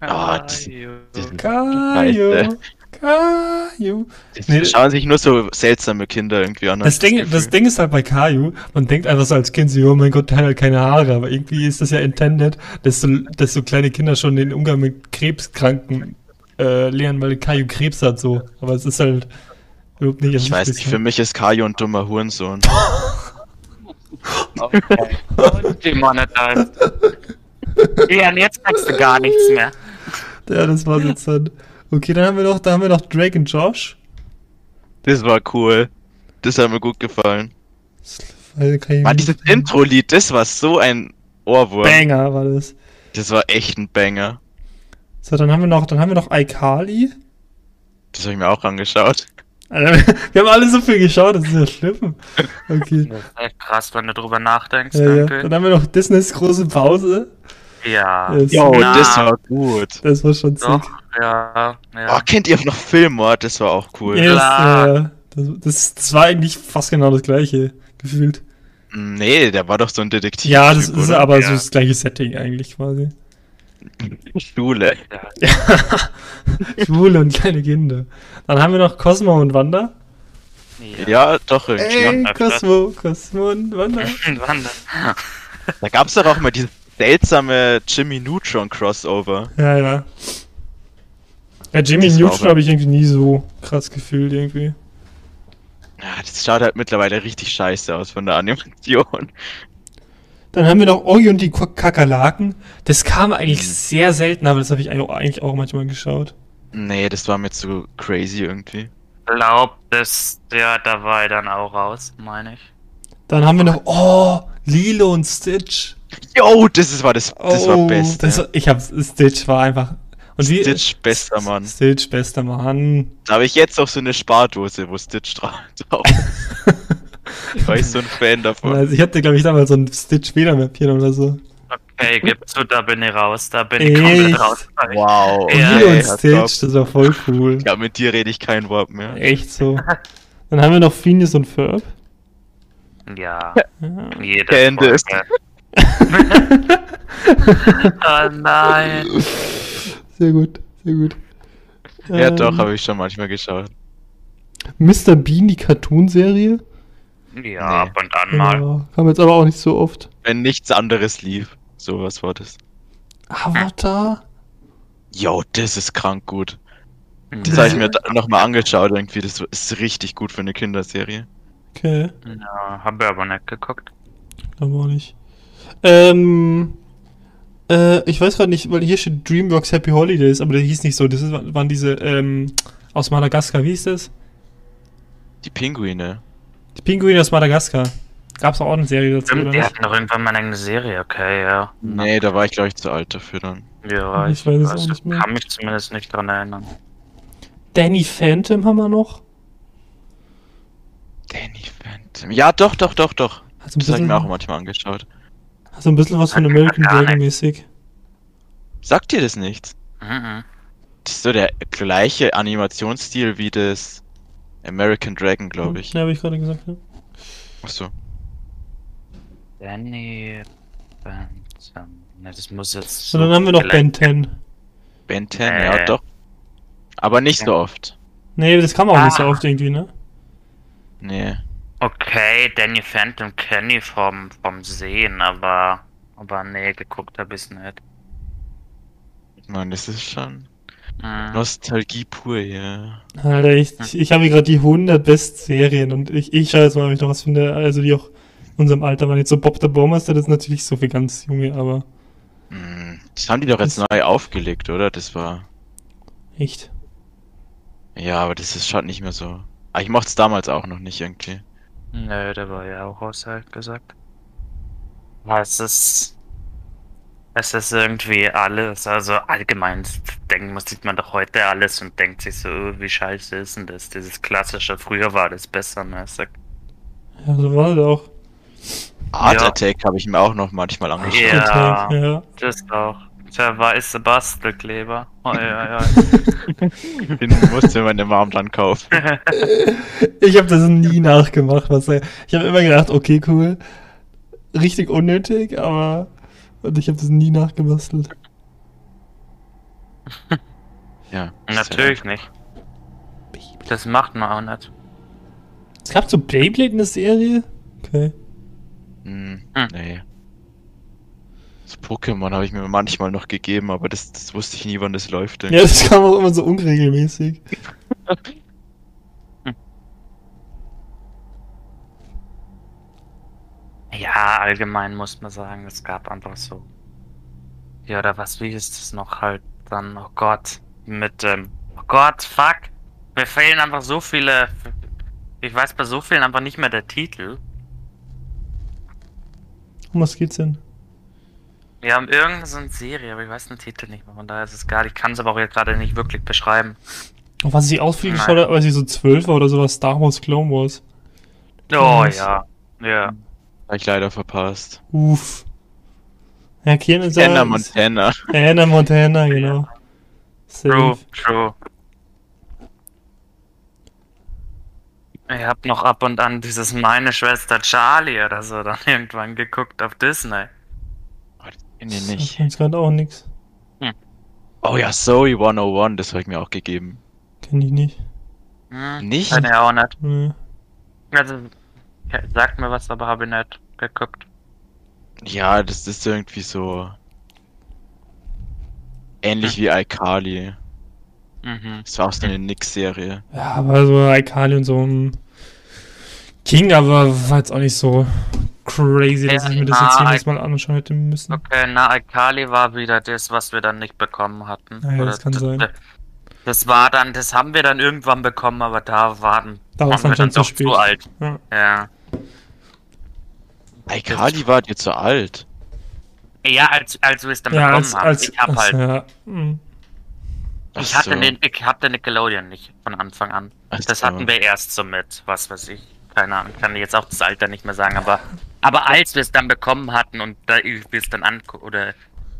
Ah, Caillou. Caillou. Caillou. Nee. schauen sich nur so seltsame Kinder irgendwie an. Das Ding, das Ding ist halt bei Caillou, man denkt einfach so als Kind so, oh mein Gott, der hat halt keine Haare, aber irgendwie ist das ja intended, dass so, dass so kleine Kinder schon den Umgang mit Krebskranken äh, lernen, weil Caillou Krebs hat so. Aber es ist halt überhaupt nicht Ich weiß nicht, für mich ist Kajo ein dummer Hurensohn. Demonetized. Ja, und jetzt sagst du gar nichts mehr. Ja, das war's jetzt dann. Okay, dann haben wir noch, da haben wir noch Drake und Josh. Das war cool. Das hat mir gut gefallen. Mich dieses Intro-Lied, das war so ein Ohrwurm. Banger war das. Das war echt ein Banger. So, dann haben wir noch, dann haben wir noch iCarly. Das habe ich mir auch angeschaut. Alter, wir haben alle so viel geschaut, das ist ja schlimm. Okay. Das ist echt krass, wenn du drüber nachdenkst. Ja, ja. Dann haben wir noch Disneys große Pause. Ja. Das, Jo, Na. das war gut. das war schon sick. Doch, ja. Oh, ja. kennt ihr noch Filmort? Das war auch cool. Yes, ja. das, das, das war eigentlich fast genau das gleiche, gefühlt. Nee, der war doch so ein Detektiv. Ja, das ist oder? aber Ja. so das gleiche Setting eigentlich quasi. Schule. ja. Schwule und kleine Kinder. Dann haben wir noch Cosmo und Wanda. Ja, doch irgendwie. Ey. Cosmo, Cosmo und Wanda. Wann denn? Da gab's doch auch mal dieses seltsame Jimmy Neutron Crossover. Ja, ja. Ja, Jimmy Neutron habe ich irgendwie nie so krass gefühlt irgendwie. Ja, das schaut halt mittlerweile richtig scheiße aus von der Animation. Dann haben wir noch Oggi und die Kakerlaken. Das kam eigentlich Mhm. sehr selten, aber das habe ich eigentlich auch- manchmal geschaut. Nee, das war mir zu crazy irgendwie. Glaub, das, ja, da war er dann auch raus, meine ich. Dann haben wir noch, oh, Lilo und Stitch. Yo, das ist, war das, das oh, war best. Das, ich hab's, Stitch war einfach. Und wie, Stitch, bester Mann. Stitch, bester Mann. Da habe ich jetzt auch so eine Spardose, wo Stitch dra- drauf ist. War ich so ein Fan davon. Also ich hatte, glaube ich, damals so ein Stitch-Federmäppchen oder so. Okay, gib zu, da bin ich raus, da bin ich komplett raus. Wow. Ja, ey, Stitch, das war voll cool. Ja, mit dir rede ich kein Wort mehr. Echt so. Dann haben wir noch Phineas und Ferb. Ja, Ja. jede Candace. Folge. oh nein. Sehr gut, sehr gut. Ja, Ähm, doch, habe ich schon manchmal geschaut. Mr. Bean, die Cartoon-Serie. Ja, ab und an mal. Ja, kam jetzt aber auch nicht so oft. Wenn nichts anderes lief. Sowas war das. Avatar? Yo, das ist krank gut. Das Ja, habe ich mir nochmal angeschaut irgendwie. Das ist richtig gut für eine Kinderserie. Okay, Ja, hab ich aber nicht geguckt. glaube auch nicht. Ähm, Äh, ich weiß gerade nicht, weil hier steht DreamWorks Happy Holidays, aber der hieß nicht so. Das ist, waren diese, ähm, aus Madagaskar, wie hieß das? Die Pinguine. Die Pinguine aus Madagaskar. Gab's auch eine Serie dazu, Stimmt, die hatten doch irgendwann mal eine Serie, okay, ja. Nee, da war ich glaube ich zu alt dafür dann. Ja, Ich weiß es auch nicht mehr. kann mich zumindest nicht dran erinnern. Danny Phantom haben wir noch. Danny Phantom. Ja, doch, doch, doch, doch. Hat so ein Das habe ich mir auch manchmal angeschaut. Hat so ein bisschen was von American Dragon mäßig. Sagt dir das nichts? Mhm. Das ist so der gleiche Animationsstil wie das American Dragon, glaube ich. Ja, habe ich gerade gesagt, ja. Achso. Danny Phantom. Ne, das muss jetzt. Und dann haben wir noch Ben 10. Ben 10, Äh. ja doch. Aber nicht so oft. Nee, das kam auch nicht so Ah. oft irgendwie, ne? Nee. Okay, Danny Phantom kenne ich vom, vom Sehen, aber. Aber nee, geguckt habe ich nicht. Mann, das ist schon Mhm. Nostalgie pur hier. Alter, ich, ich, ich habe hier gerade die 100 Best-Serien und ich, ich schaue jetzt mal, ob ich noch was finde, also die auch in unserem Alter waren. Jetzt so Bob der Baumeister, das ist natürlich so für ganz junge, aber Hm, Das haben die doch jetzt neu aufgelegt, oder? Das war. echt. Ja, aber das ist schon nicht mehr so. Aber ich mochte es damals auch noch nicht irgendwie. Nö, der war ja auch außerhalb gesagt. Aber es ist. Es ist irgendwie alles, also allgemein denken muss, sieht man doch heute alles und denkt sich so, oh, wie scheiße ist denn das? Dieses klassische, früher war das besser mäßig. Ja, so war das auch. Art Ja. Attack habe ich mir auch noch manchmal angeschaut. Ja. ja. Das auch. Der weiße Bastelkleber. Oh, ja, ja. Den musste meine Mom dann kaufen. Ich habe das nie nachgemacht, was er. Ich habe immer gedacht, okay, cool. Richtig unnötig, aber. Und ich habe das nie nachgebastelt. Ja. ist ja Natürlich nicht. Das macht man auch nicht. Es gab so Beyblade in der Serie? Okay. Hm, Hm. nee. Das Pokémon habe ich mir manchmal noch gegeben, aber das, das wusste ich nie, wann das läuft. Ja, das kam auch immer so unregelmäßig. Ja, allgemein muss man sagen, es gab einfach so. Ja, oder was, wie ist das noch halt dann? Oh Gott, mit, ähm, oh Gott, fuck. Mir fehlen einfach so viele. Ich weiß bei so vielen einfach nicht mehr der Titel. Um was geht's denn? Wir haben irgendeine so eine Serie, aber ich weiß den Titel nicht mehr. Von daher ist es gar Ich kann es aber auch jetzt gerade nicht wirklich beschreiben. Auf was ich ausführlich geschaut habe, als ich so zwölf war oder sowas, Star Wars Clone Wars. Oh Nice. ja. Ja. Habe ich leider verpasst. Uff. Ja, Kian ist Anna. Montana. Hannah Montana, genau. True, Safe. true. Ich hab noch ab und an dieses Meine Schwester Charlie oder so dann irgendwann geguckt auf Disney. Nee, Sagt nicht. uns gerade auch nix. Oh ja, Zoe 101, das habe ich mir auch gegeben. Kenn ich nicht. Hm, Nicht? Kenn ich auch nicht. Nee. Also, sagt mir was, aber habe ich nicht geguckt. Ja, das ist irgendwie so. Ähnlich wie iCarly. Mhm. Das war auch so eine Nix-Serie. Ja, aber so Aikali und so ein King, aber war jetzt auch nicht so crazy, dass ich mir das jetzt jedes Mal anschauen hätte müssen. Okay, na, Alkali war wieder das, was wir dann nicht bekommen hatten. Ah ja, das kann sein. Das war dann, das haben wir dann irgendwann bekommen, aber da waren, Da waren wir dann doch zu spät. zu alt. Ja. Ja. iCarly war dir zu alt. Ja, als, als wir es dann Ja, bekommen als, haben. als, ich hab als halt, ja. hm. Ach ich hatte so. den, ich hatte Nickelodeon nicht von Anfang an. Ach Das so. hatten wir erst so mit, was weiß ich. Keine Ahnung, kann jetzt auch das Alter nicht mehr sagen, aber, aber als wir es dann bekommen hatten und da wir es dann angucken, oder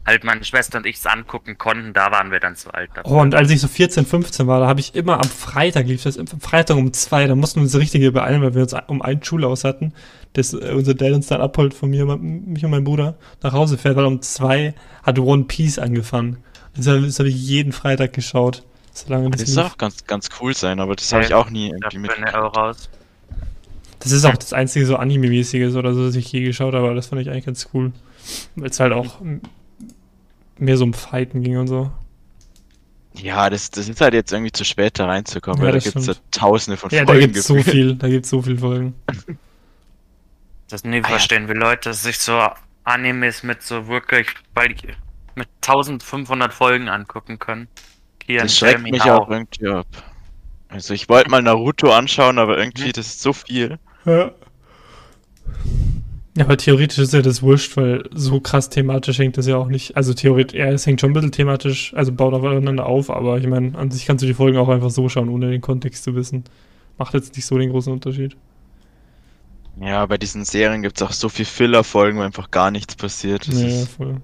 halt meine Schwester und ich es angucken konnten, da waren wir dann zu alt. dafür. Oh, und als ich so 14, 15 war, da habe ich immer am Freitag lief das, am Freitag um zwei, da mussten wir uns richtig beeilen, weil wir uns um ein Schulhaus hatten, das äh, unser Dad uns dann abholt von mir, mich und meinem Bruder nach Hause fährt, weil um zwei hat One Piece angefangen. Das, hab- das habe ich jeden Freitag geschaut, solange das Das soll auch ganz, ganz cool sein, aber das habe ich auch nie irgendwie mit. ich auch raus. Das ist auch das einzige so Anime-mäßiges oder so, das ich je geschaut habe, aber das fand ich eigentlich ganz cool. Weil es halt auch mehr so um Fighten ging und so. Ja, das, das ist halt jetzt irgendwie zu spät da reinzukommen, Ja, weil da gibt es ja tausende von Ja, da Folgen gibt's so viel, da gibt's so viel Folgen. Das nie Ah ja. verstehen, wie Leute sich so Animes mit so wirklich, weil ich, mit 1500 Folgen angucken können. Hier Das schreckt mich auch irgendwie ab. Also ich wollte mal Naruto anschauen, aber Mhm. irgendwie, das ist so viel. Ja. Ja, aber theoretisch ist ja das wurscht, weil so krass thematisch hängt das ja auch nicht. Also theoretisch, ja, es hängt schon ein bisschen thematisch, also baut aufeinander auf, aber ich meine, an sich kannst du die Folgen auch einfach so schauen, ohne den Kontext zu wissen. Macht jetzt nicht so den großen Unterschied. Ja, bei diesen Serien gibt es auch so viel Filler-Folgen, wo einfach gar nichts passiert. Das Ja, ist, voll.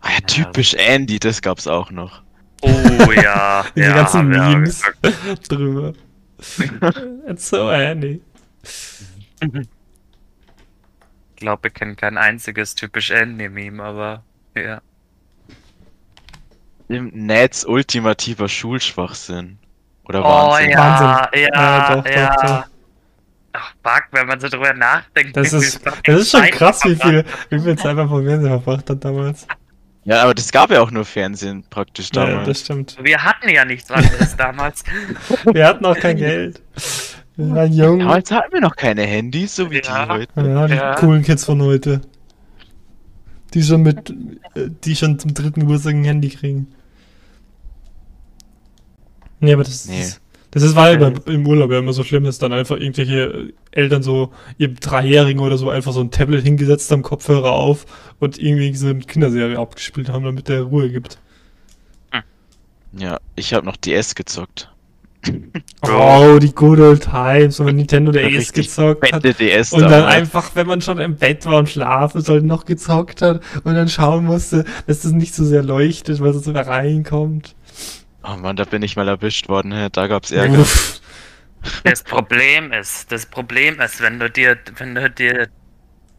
ah ja, typisch Andy, das gab's auch noch. Oh ja. Diese ja, ganzen wir Memes drüber. It's so handy. Ich glaube, wir kennen kein einziges typisch Andy-Meme, aber ja. Im Netz ultimativer Schulschwachsinn. Oder Oh Wahnsinn. ja, Wahnsinn. ja, Ja, doch, doch, ja. doch. Ach, fuck, wenn man so drüber nachdenkt. Das wie ist, das ist schon krass, wie viel, wie viel Zeit man vom Fernsehen verbracht hat damals. Ja, aber das gab ja auch nur Fernsehen praktisch Ja, damals. das stimmt. Wir hatten ja nichts anderes damals. Wir hatten auch kein Geld. Wir waren jung. Damals hatten wir noch keine Handys, so wie Ja. die heute. Ja, die Ja. coolen Kids von heute. Die schon mit, äh, die schon zum dritten Geburtstag ein Handy kriegen. Nee, aber das Nee. ist, das ist weil beim- im Urlaub ja immer so schlimm ist, dann einfach irgendwelche Eltern so, ihr Dreijährigen oder so einfach so ein Tablet hingesetzt haben, Kopfhörer auf und irgendwie so eine Kinderserie abgespielt haben, damit der Ruhe gibt. Ja, ich habe noch DS gezockt. Oh, die good old times, wenn man Nintendo DS gezockt hat. DS Und dann damals. einfach, wenn man schon im Bett war und schlafen sollte, noch gezockt hat und dann schauen musste, dass das nicht so sehr leuchtet, weil es so reinkommt. Oh Mann, da bin ich mal erwischt worden. hä, Da gab's Ärger. Uff. Das Problem ist, das Problem ist, wenn du dir, wenn du dir,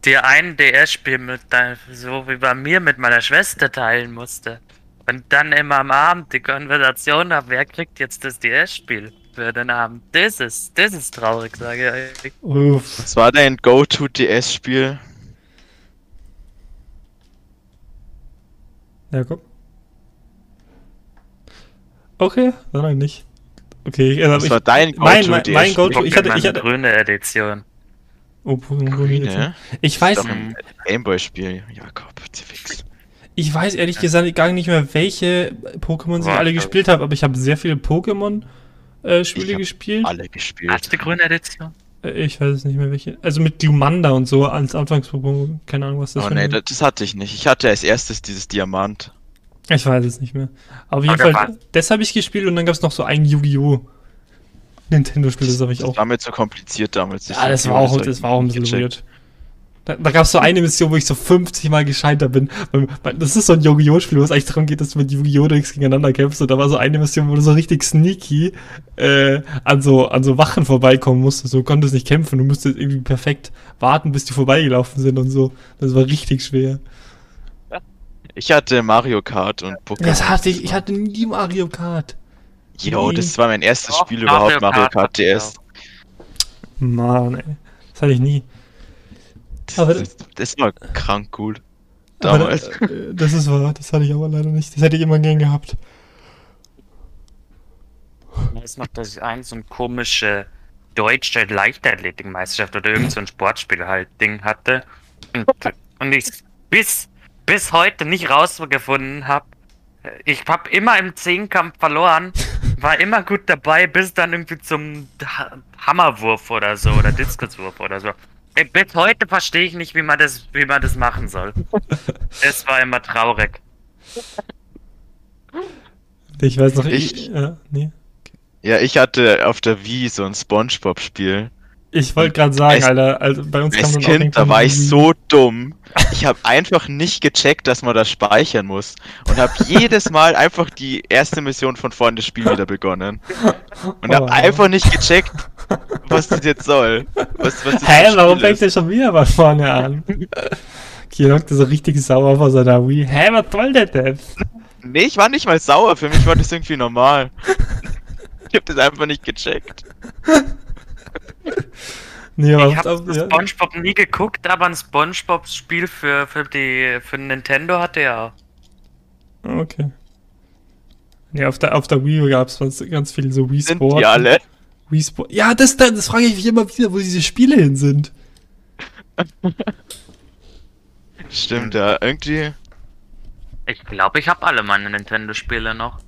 dir ein DS-Spiel mit dein, so wie bei mir mit meiner Schwester teilen musste und dann immer am Abend die Konversation hab, wer kriegt jetzt das DS-Spiel für den Abend? Das ist, das ist traurig, sage ich. Uff. Was war dein Go-To-DS-Spiel? Ja, komm. Okay, dann halt nicht. Okay, ich, also Was ich, war dein mein, mein, Go-To-DS-Spiel? mein Go-To, ich hatte, ich hatte, grüne Edition. oh, Grüne? Ich weiß, Doch ein Gameboy-Spiel. Jakob, fix. ich weiß ehrlich gesagt gar nicht mehr, welche Pokémon ich alle gespielt habe, aber ich habe sehr viele Pokémon-Spiele hab gespielt. Alle gespielt. Hast du grüne Edition? Äh, Ich weiß es nicht mehr welche. Also mit Glumanda und so als Anfangs-Pokémon. Keine Ahnung, was das Oh für nee, das, das hatte ich nicht. Ich hatte als erstes dieses Diamant. Ich weiß es nicht mehr. Auf jeden Aber Fall, das habe ich gespielt und dann gab es noch so ein Yu-Gi-Oh! Nintendo-Spiel, das habe ich Das auch. war mir zu kompliziert damals. Ja, das war auch, das war auch ein bisschen gecheckt. weird. Da, da gab es so eine Mission, wo ich so 50 Mal gescheitert bin. Das ist so ein Yu-Gi-Oh! Spiel, wo es eigentlich darum geht, dass du mit Yu-Gi-Oh! Decks gegeneinander kämpfst. Und da war so eine Mission, wo du so richtig sneaky äh, an, so, an so Wachen vorbeikommen musstest. Du konntest nicht kämpfen, du musstest irgendwie perfekt warten, bis die vorbeigelaufen sind und so. Das war richtig schwer. Ich hatte Mario Kart und Pokémon. Das hatte ich, ich hatte nie Mario Kart. Jo, das war mein erstes Doch, Spiel Mario überhaupt, Mario Kart Kart DS. Mann, ey. Das hatte ich nie. Das, Aber- das, das war krank cool. Damals. äh, das ist wahr, das hatte ich aber leider nicht. Das hätte ich immer gern gehabt. Ich weiß noch, dass ich ein so ein komische deutsche Leichtathletikmeisterschaft oder irgend so ein Sportspiel halt Ding hatte. Und, und ich bis, bis heute nicht rausgefunden habe. Ich habe immer im Zehnkampf verloren, war immer gut dabei, bis dann irgendwie zum Ha- Hammerwurf oder so oder Diskuswurf oder so. Ey, Bis heute verstehe ich nicht, wie man das, wie man das machen soll. Es war immer traurig. Ich weiß noch, Ich- ich, ja, nee. Ja, ich hatte auf der Wii so ein Spongebob-Spiel. Ich wollte gerade sagen, Als- Alter, also bei uns kam Als auch Kind, da war ich so dumm. Ich habe einfach nicht gecheckt, dass man das speichern muss. Und habe jedes Mal einfach die erste Mission von vorne das Spiel wieder begonnen. Und Oh. habe einfach nicht gecheckt, was das jetzt soll. Was, was Hä, ein warum fängt der schon wieder von vorne an? Hockt er so richtig sauer vor seiner Wii. Hä, was soll der denn? Nee, ich war nicht mal sauer. Für mich war das irgendwie normal. Ich hab das einfach nicht gecheckt. Nee, Ich habe ja. SpongeBob nie geguckt, aber ein SpongeBob-Spiel für, für, die, für Nintendo hatte er. Okay. Nee, auf der, auf der Wii gab es ganz viel so Wii Sind Sport. die alle? Wii Sport. Ja, das, das, das frage ich mich immer wieder, wo diese Spiele hin sind. Stimmt, ja. Irgendwie. Ich glaube, ich habe alle meine Nintendo-Spiele noch.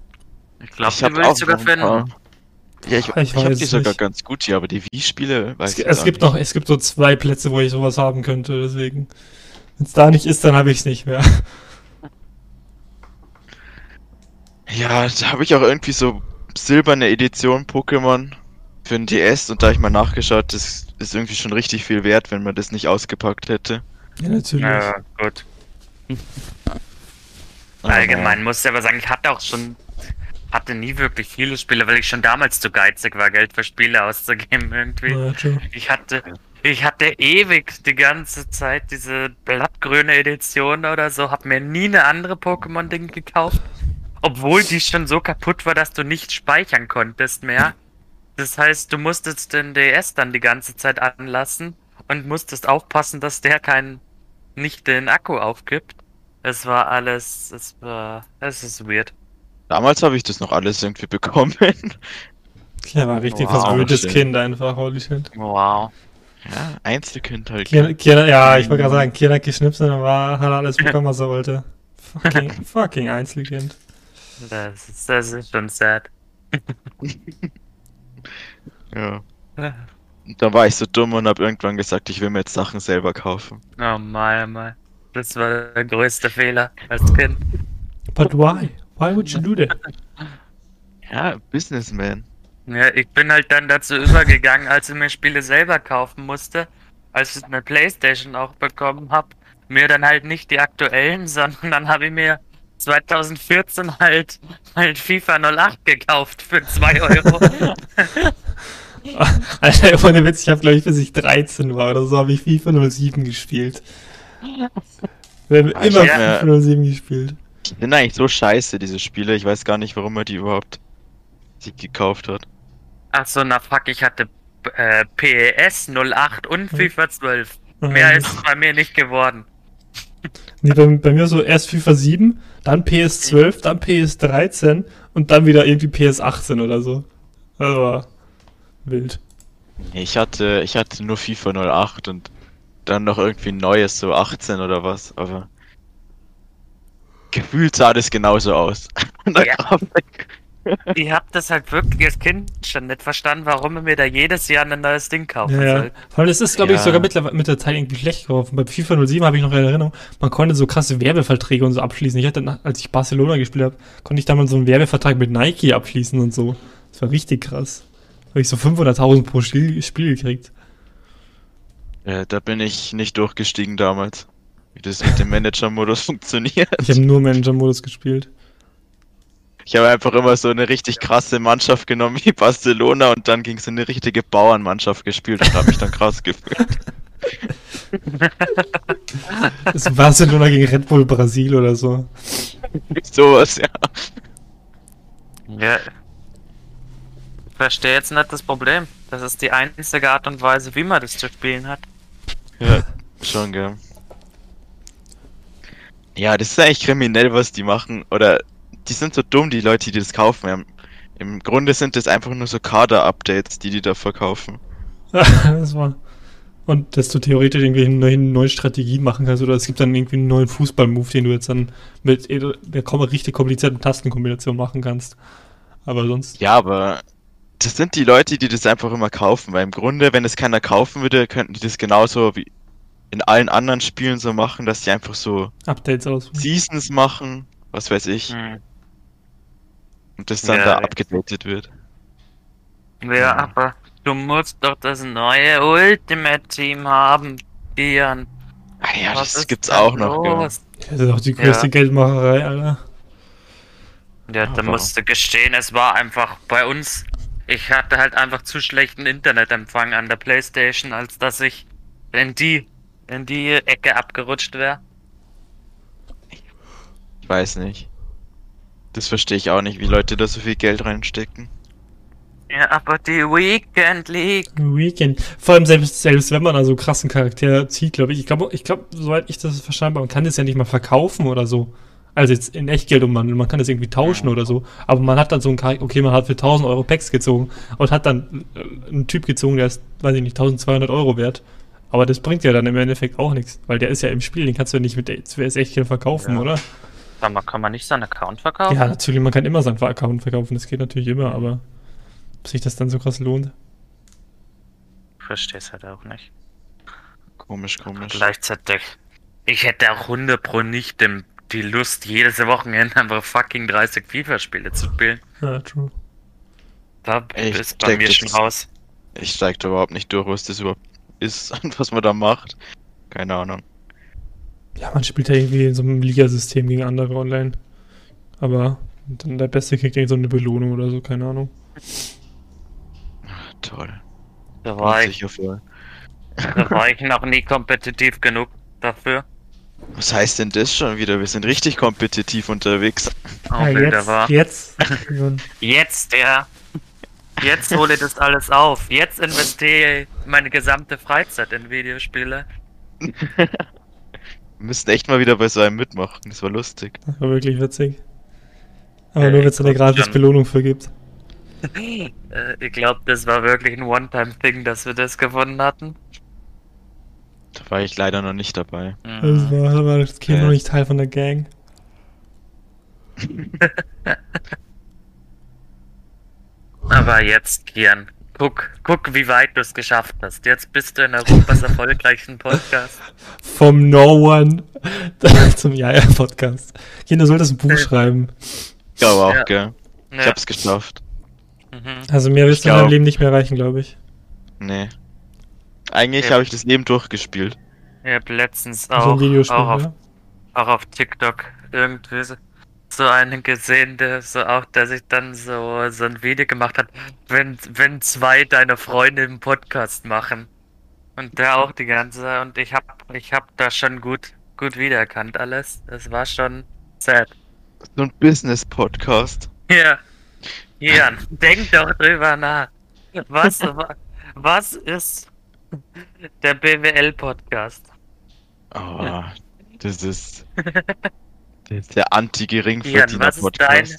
Ich glaube, Ich die würde ich auch sogar finden. Ja, ich, Ich ich, hab weiß die sogar nicht. ganz gut hier, aber die Wii-Spiele weiß Es, ich es gibt nicht. noch, es gibt so zwei Plätze, wo ich sowas haben könnte, deswegen. Wenn es da nicht ist, dann habe ich es nicht mehr. Ja, da habe ich auch irgendwie so silberne Edition Pokémon für den DS und da ich mal nachgeschaut, das ist irgendwie schon richtig viel wert, wenn man das nicht ausgepackt hätte. Ja, natürlich. Ja, gut. Aber Allgemein muss ich aber sagen, ich hatte auch schon, hatte nie wirklich viele Spiele, weil ich schon damals zu geizig war, Geld für Spiele auszugeben irgendwie. Ja. Ich hatte, ich hatte ewig die ganze Zeit diese blattgrüne Edition oder so, hab mir nie eine andere Pokémon-Ding gekauft. Obwohl die schon so kaputt war, dass du nicht speichern konntest mehr. Das heißt, du musstest den DS dann die ganze Zeit anlassen und musstest aufpassen, dass der kein, nicht den Akku aufgibt. Es war alles, es war, es ist weird. Damals habe ich das noch alles irgendwie bekommen. Ja, war richtig Wow. versöhntes Schön. Kind einfach, holy shit. Wow. ja, Einzelkind halt. Kier, Kier, ja, ich wollte gerade sagen, Kier und war, hat alles bekommen, was er wollte. Fucking, fucking Einzelkind. Das ist, das ist schon sad. Ja. Und dann war ich so dumm und habe irgendwann gesagt, ich will mir jetzt Sachen selber kaufen. Oh mein, mein. Das war der größte Fehler als Kind. But why? Why would you do that? Ja, Businessman. Ja, ich bin halt dann dazu übergegangen, als ich mir Spiele selber kaufen musste, als ich eine Playstation auch bekommen habe, mir dann halt nicht die aktuellen, sondern dann habe ich mir 2014 halt, halt FIFA 08 gekauft für 2 Euro. Alter, ohne Witz, ich habe, glaube ich, bis ich 13 war oder so, habe ich FIFA 07 gespielt. Wir haben immer hab FIFA 07 gespielt. Die sind eigentlich so scheiße, diese Spiele. Ich weiß gar nicht, warum er die überhaupt sich gekauft hat. Ach so, na fuck, ich hatte äh, PES 08 und FIFA 12. Mehr ist es bei mir nicht geworden. Nee, bei, bei mir so erst FIFA 7, dann PS 12, dann PS 13 und dann wieder irgendwie PS 18 oder so. Das war wild. Nee, Ich hatte, ich hatte nur FIFA 08 und dann noch irgendwie ein neues, so 18 oder was, aber gefühlt sah das genauso aus. Ja. Ich hab das halt wirklich als Kind schon nicht verstanden, warum ich mir da jedes Jahr ein neues Ding kaufen Ja, soll. Vor allem, das ist, glaube ich, Ja. sogar mittlerweile mit der Zeit irgendwie schlecht geworden. Bei FIFA 07 habe ich noch in Erinnerung, man konnte so krasse Werbeverträge und so abschließen. Ich hatte, nach- als ich Barcelona gespielt habe, konnte ich damals so einen Werbevertrag mit Nike abschließen und so. Das war richtig krass. Da habe ich so 500.000 pro Spiel, Spiel gekriegt. Ja, da bin ich nicht durchgestiegen damals. Wie das mit dem Manager-Modus funktioniert. Ich habe nur Manager-Modus gespielt. Ich habe einfach immer so eine richtig krasse Mannschaft genommen wie Barcelona und dann ging so eine richtige Bauernmannschaft gespielt und habe mich dann krass gefühlt. Das war Barcelona gegen Red Bull Brasil oder so. Sowas, ja. Ja. Ich verstehe jetzt nicht das Problem. Das ist die einzige Art und Weise, wie man das zu spielen hat. Ja, schon, gell. Ja, das ist eigentlich kriminell, was die machen. Oder die sind so dumm, die Leute, die das kaufen. Ja, Im Grunde sind das einfach nur so Kader-Updates, die die da verkaufen. das war. Und dass du theoretisch irgendwelche neuen, neuen Strategien machen kannst oder es gibt dann irgendwie einen neuen Fußball-Move, den du jetzt dann mit der richtig komplizierten Tastenkombination machen kannst. Aber sonst. Ja, aber das sind die Leute, die das einfach immer kaufen. Weil im Grunde, wenn es keiner kaufen würde, könnten die das genauso wie in allen anderen Spielen so machen, dass die einfach so Updates aus. Seasons machen, was weiß ich, Hm. und das dann Ja, da abgedatet wird. Ja, aber du musst doch das neue Ultimate Team haben, Ian. Ah ja, Was das ist gibt's auch noch, los? Das ist auch die größte Ja. Geldmacherei, Alter. Ja, da Aber- musste gestehen, es war einfach bei uns. Ich hatte halt einfach zu schlechten Internetempfang an der Playstation, als dass ich in die, in die Ecke abgerutscht wäre. Ich weiß nicht. Das verstehe ich auch nicht, wie Leute da so viel Geld reinstecken. Ja, aber die Weekend League. Weekend. Vor allem selbst, selbst wenn man also krassen Charakter zieht, glaube ich. Ich glaube, ich glaube, soweit ich das verstanden habe, man kann das ja nicht mal verkaufen oder so. Also jetzt in Echtgeld umwandeln, man kann das irgendwie tauschen oder so. Aber man hat dann so einen Charakter, okay, man hat für 1000 Euro Packs gezogen und hat dann äh, einen Typ gezogen, der ist, weiß ich nicht, 1200 Euro wert. Aber das bringt ja dann im Endeffekt auch nichts, weil der ist ja im Spiel, den kannst du ja nicht mit CS Echtgeld verkaufen, Ja. oder? Kann man, kann man nicht seinen Account verkaufen? Ja, natürlich, man kann immer seinen Account verkaufen, das geht natürlich immer, aber ob sich das dann so krass lohnt. Ich verstehe es halt auch nicht. Komisch, komisch. Gleichzeitig, ich hätte auch 100 pro nicht die Lust, jedes Wochenende einfach fucking 30 FIFA-Spiele zu spielen. Ja, true. Da Ich ist bei mir schon raus. Ich steig da überhaupt nicht durch, was das überhaupt ist und was man da macht. Keine Ahnung. Ja, man spielt ja irgendwie in so einem Ligasystem gegen andere online. Aber dann der Beste kriegt irgendwie so eine Belohnung oder so, keine Ahnung. Toll. Da war, ich, da war ich noch nie kompetitiv genug dafür. Was heißt denn das schon wieder? Wir sind richtig kompetitiv unterwegs. Oh, Bilder war. jetzt. Jetzt, ja. Jetzt hole ich das alles auf. Jetzt investiere ich meine gesamte Freizeit in Videospiele. Wir müssten echt mal wieder bei so einem mitmachen. Das war lustig. Das war wirklich witzig. Aber Äh, nur, wenn es eine gratis. Belohnung für gibt. Äh, ich glaube, das war wirklich ein One-Time-Thing, dass wir das gefunden hatten. Da war ich leider noch nicht dabei. Das war, das war das Kind Ja. noch nicht Teil von der Gang. Aber jetzt, Kian, guck, guck, wie weit du es geschafft hast. Jetzt bist du in Europas erfolgreichsten Podcast. Vom No One zum Jaja-Podcast. Kinder, solltest ein Buch Äh. schreiben. Ich glaube auch, Ja. gell? Ich Ja. hab's geschafft. Mhm. Also mehr wirst Ich du in deinem Leben nicht mehr erreichen, glaube ich. Nee. Eigentlich Ja. habe ich das Leben durchgespielt. Ich hab letztens so auch, auch, auf, ja. auch auf TikTok irgendwie so, einen gesehen, der so auch, der sich dann so, so ein Video gemacht hat, wenn, wenn zwei deiner Freunde einen Podcast machen. Und der auch die ganze, und ich hab, ich hab da schon gut, gut wiedererkannt alles. Das war schon sad. So ein Business-Podcast. Ja. Jan, denk doch drüber nach. Was, wa- was ist der BWL-Podcast? Oh, Ja. das ist. Der Anti-Geringverdiener-Podcast.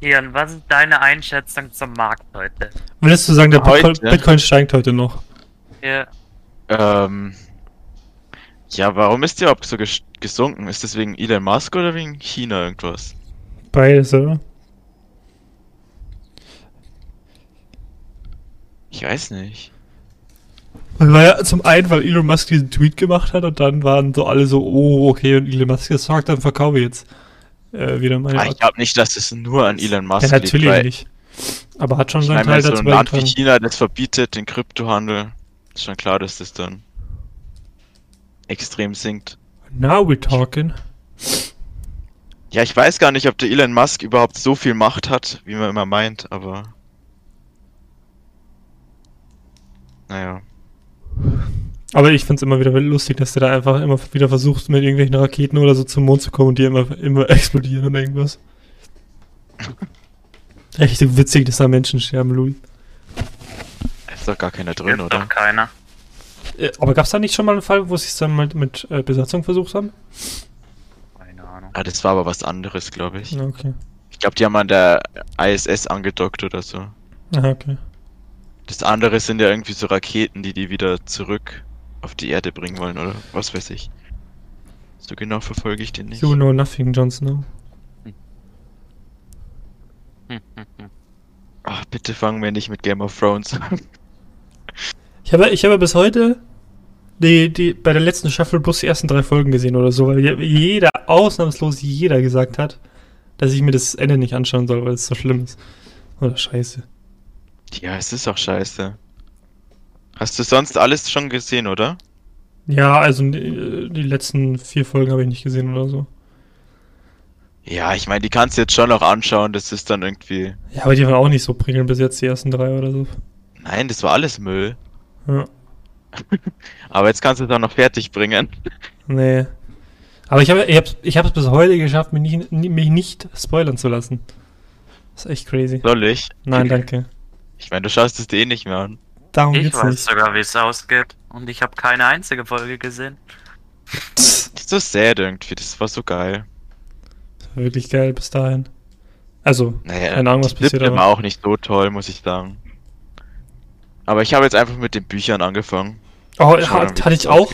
Jan, was ist deine Einschätzung zum Markt heute? Würdest du sagen, der Heute? Bitcoin, Bitcoin steigt heute noch? Ja, Ähm. Ja, warum ist der überhaupt so ges gesunken? Ist das wegen Elon Musk oder wegen China irgendwas? Beides, oder? Ich weiß nicht. War ja zum einen, weil Elon Musk diesen Tweet gemacht hat und dann waren so alle so, oh, okay, und Elon Musk das sagt, dann verkaufe ich jetzt äh, wieder meine Ah, ich glaube nicht, dass es nur an Elon Musk Ja, natürlich liegt. weil nicht. Aber hat schon seinen meine, Teil so dazu ein Land wie. China das verbietet, den Kryptohandel, ist schon klar, dass das dann extrem sinkt. Now we're talking. Ja, ich weiß gar nicht, ob der Elon Musk überhaupt so viel Macht hat, wie man immer meint, aber. Naja. Aber ich find's immer wieder lustig, dass der da einfach immer wieder versucht, mit irgendwelchen Raketen oder so zum Mond zu kommen und die immer, immer explodieren und irgendwas. Echt witzig, dass da Menschen sterben, Louis. Ist doch gar keiner drin, gibt oder? doch keiner. Äh, Aber gab's da nicht schon mal einen Fall, wo sie es dann mal mit äh, Besatzung versucht haben? Keine Ahnung. Ah, das war aber was anderes, glaube ich. Okay. Ich glaube, die haben an der ISS angedockt oder so. Aha, okay. Das andere sind ja irgendwie so Raketen, die die wieder zurück auf die Erde bringen wollen, oder was weiß ich. So genau verfolge ich den nicht. You know nothing, Jon Snow. Hm. Ach, bitte fangen wir nicht mit Game of Thrones an. Ich habe, ich habe bis heute die, die, bei der letzten Staffel bloß die ersten drei Folgen gesehen oder so, weil jeder, ausnahmslos jeder gesagt hat, dass ich mir das Ende nicht anschauen soll, weil es so schlimm ist. Oder scheiße. Ja, es ist auch scheiße. Hast du sonst alles schon gesehen, oder? Ja, also die, die letzten vier Folgen habe ich nicht gesehen oder so. Ja, ich meine, die kannst du jetzt schon noch anschauen, das ist dann irgendwie. Ja, aber die waren auch nicht so prickelnd bis jetzt, die ersten drei oder so. Nein, das war alles Müll. Ja, Aber jetzt kannst du es auch noch fertig bringen. nee. Aber ich habe ich hab's, ich hab's bis heute geschafft, mich nicht, mich nicht spoilern zu lassen. Das ist echt crazy. Soll ich? Nein, danke. Ich meine, du schaust es dir eh nicht mehr an. Darum Ich weiß nicht. sogar, wie es ausgeht. Und ich habe keine einzige Folge gesehen. Das ist so sad irgendwie, das war so geil. Das war wirklich geil bis dahin. Also, Naja, keine Ahnung, was passiert, war aber. auch nicht so toll, muss ich sagen. Aber ich habe jetzt einfach mit den Büchern angefangen. Oh, Schauen, hat, hatte ich auch.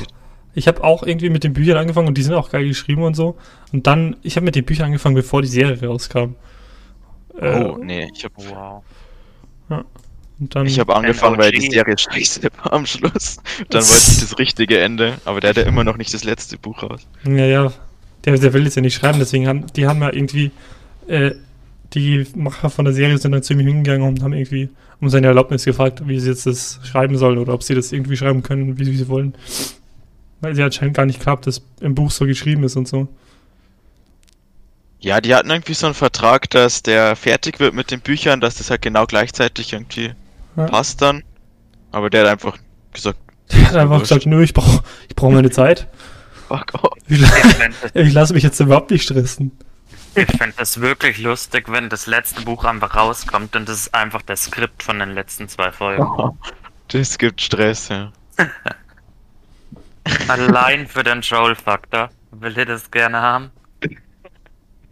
Ich habe auch irgendwie mit den Büchern angefangen und die sind auch geil geschrieben und so. Und dann, ich habe mit den Büchern angefangen, bevor die Serie rauskam. Äh, Oh, nee, ich habe Wow. Und dann, ich hab angefangen, weil die. Serie scheiße war am Schluss. Dann wollte ich das richtige Ende, aber der hat ja immer noch nicht das letzte Buch raus. Ja, ja. Der, der will jetzt ja nicht schreiben, deswegen haben die haben ja irgendwie, äh, die Macher von der Serie sind dann ziemlich hingegangen und haben irgendwie um seine Erlaubnis gefragt, wie sie jetzt das schreiben sollen oder ob sie das irgendwie schreiben können, wie, wie sie wollen. Weil sie anscheinend gar nicht glaubt, dass im Buch so geschrieben ist und so. Ja, die hatten irgendwie so einen Vertrag, dass der fertig wird mit den Büchern, dass das halt genau gleichzeitig irgendwie Ja. passt dann. Aber der hat einfach gesagt, Der hat einfach gesagt, nö, ich brauche ich brauch meine Zeit. fuck off. Ich, Ich fände ich lasse mich jetzt überhaupt nicht stressen. ich fänd das wirklich lustig, wenn das letzte Buch einfach rauskommt und das ist einfach das Skript von den letzten zwei Folgen. Das gibt Stress, ja. Allein für den Troll-Faktor. Will ihr das gerne haben?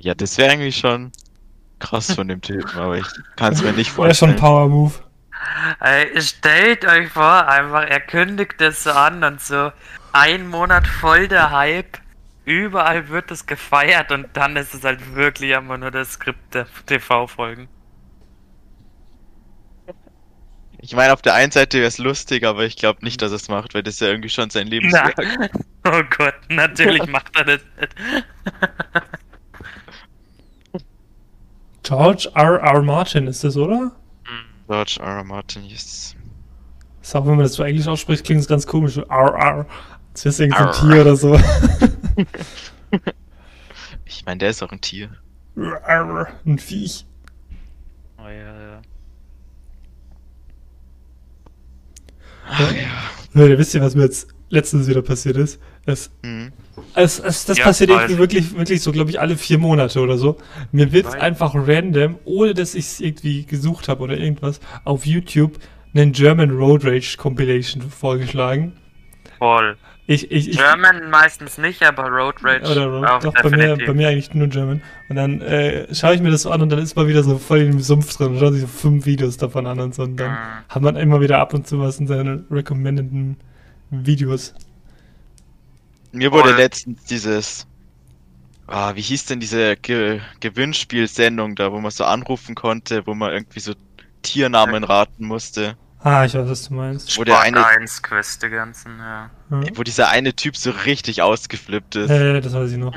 Ja, das wäre eigentlich schon krass von dem Typen, aber ich kann es mir nicht Wäre schon vorstellen. ein Power-Move. Ey, stellt euch vor, einfach, er kündigt das so an und so ein Monat voll der Hype. Überall wird es gefeiert und dann ist es halt wirklich einfach nur das Skript der TV-Folgen. Ich meine, auf der einen Seite wäre es lustig, aber ich glaube nicht, dass er es macht, weil das ist ja irgendwie schon sein Lebenswerk. Oh Gott, natürlich macht er das nicht. George R. R. Martin ist das, oder? George R. R. Martin, yes. Das ist auch, wenn man das so englisch ausspricht, klingt es ganz komisch. R. R. Als wäre es irgendein R. Tier oder so. Ich meine, der ist auch ein Tier. R. Ein Viech. Oh ja, ja. Ach ja. Leute, wisst ihr, was mir jetzt letztens wieder passiert ist? Es, Mhm. Es, es, das Ja, passiert irgendwie ich. wirklich, wirklich so, glaube ich, alle vier Monate oder so. Mir wird einfach random, ohne dass ich es irgendwie gesucht habe oder irgendwas, auf YouTube einen German Road Rage Compilation vorgeschlagen. Voll. Ich, ich, ich, German meistens nicht, aber Road Rage Oder Road, auch doch, bei mir, bei mir eigentlich nur German. Und dann äh, schaue ich mir das so an und dann ist man wieder so voll in dem Sumpf drin und schaut sich so fünf Videos davon an und so. Und dann Mhm. hat man immer wieder ab und zu was in seinen recommendeden Videos. Mir wurde Voll. letztens dieses. Ah, wie hieß denn diese Ge Gewinnspielsendung da, wo man so anrufen konnte, wo man irgendwie so Tiernamen raten musste? Ah, ich weiß, was du meinst. Wo der eine- 1 Quiz, die ganzen, ja. Ja. Wo dieser eine Typ so richtig ausgeflippt ist. Äh, das weiß ich noch.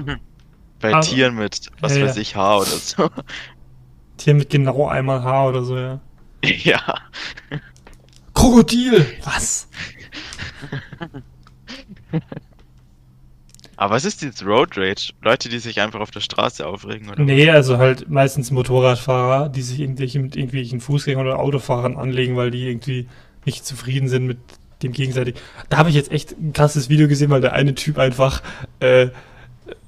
bei aber- Tieren mit, was Ja, weiß ja. ich, Haar oder so. Tier mit genau einmal Haar oder so, ja. ja. Krokodil! Was? Aber was ist dieses Road Rage? Leute, die sich einfach auf der Straße aufregen, oder? Nee, also halt meistens Motorradfahrer, die sich irgendwelche mit irgendwelchen Fußgängern oder Autofahrern anlegen, weil die irgendwie nicht zufrieden sind mit dem gegenseitig. Da habe ich jetzt echt ein krasses Video gesehen, weil der eine Typ einfach äh,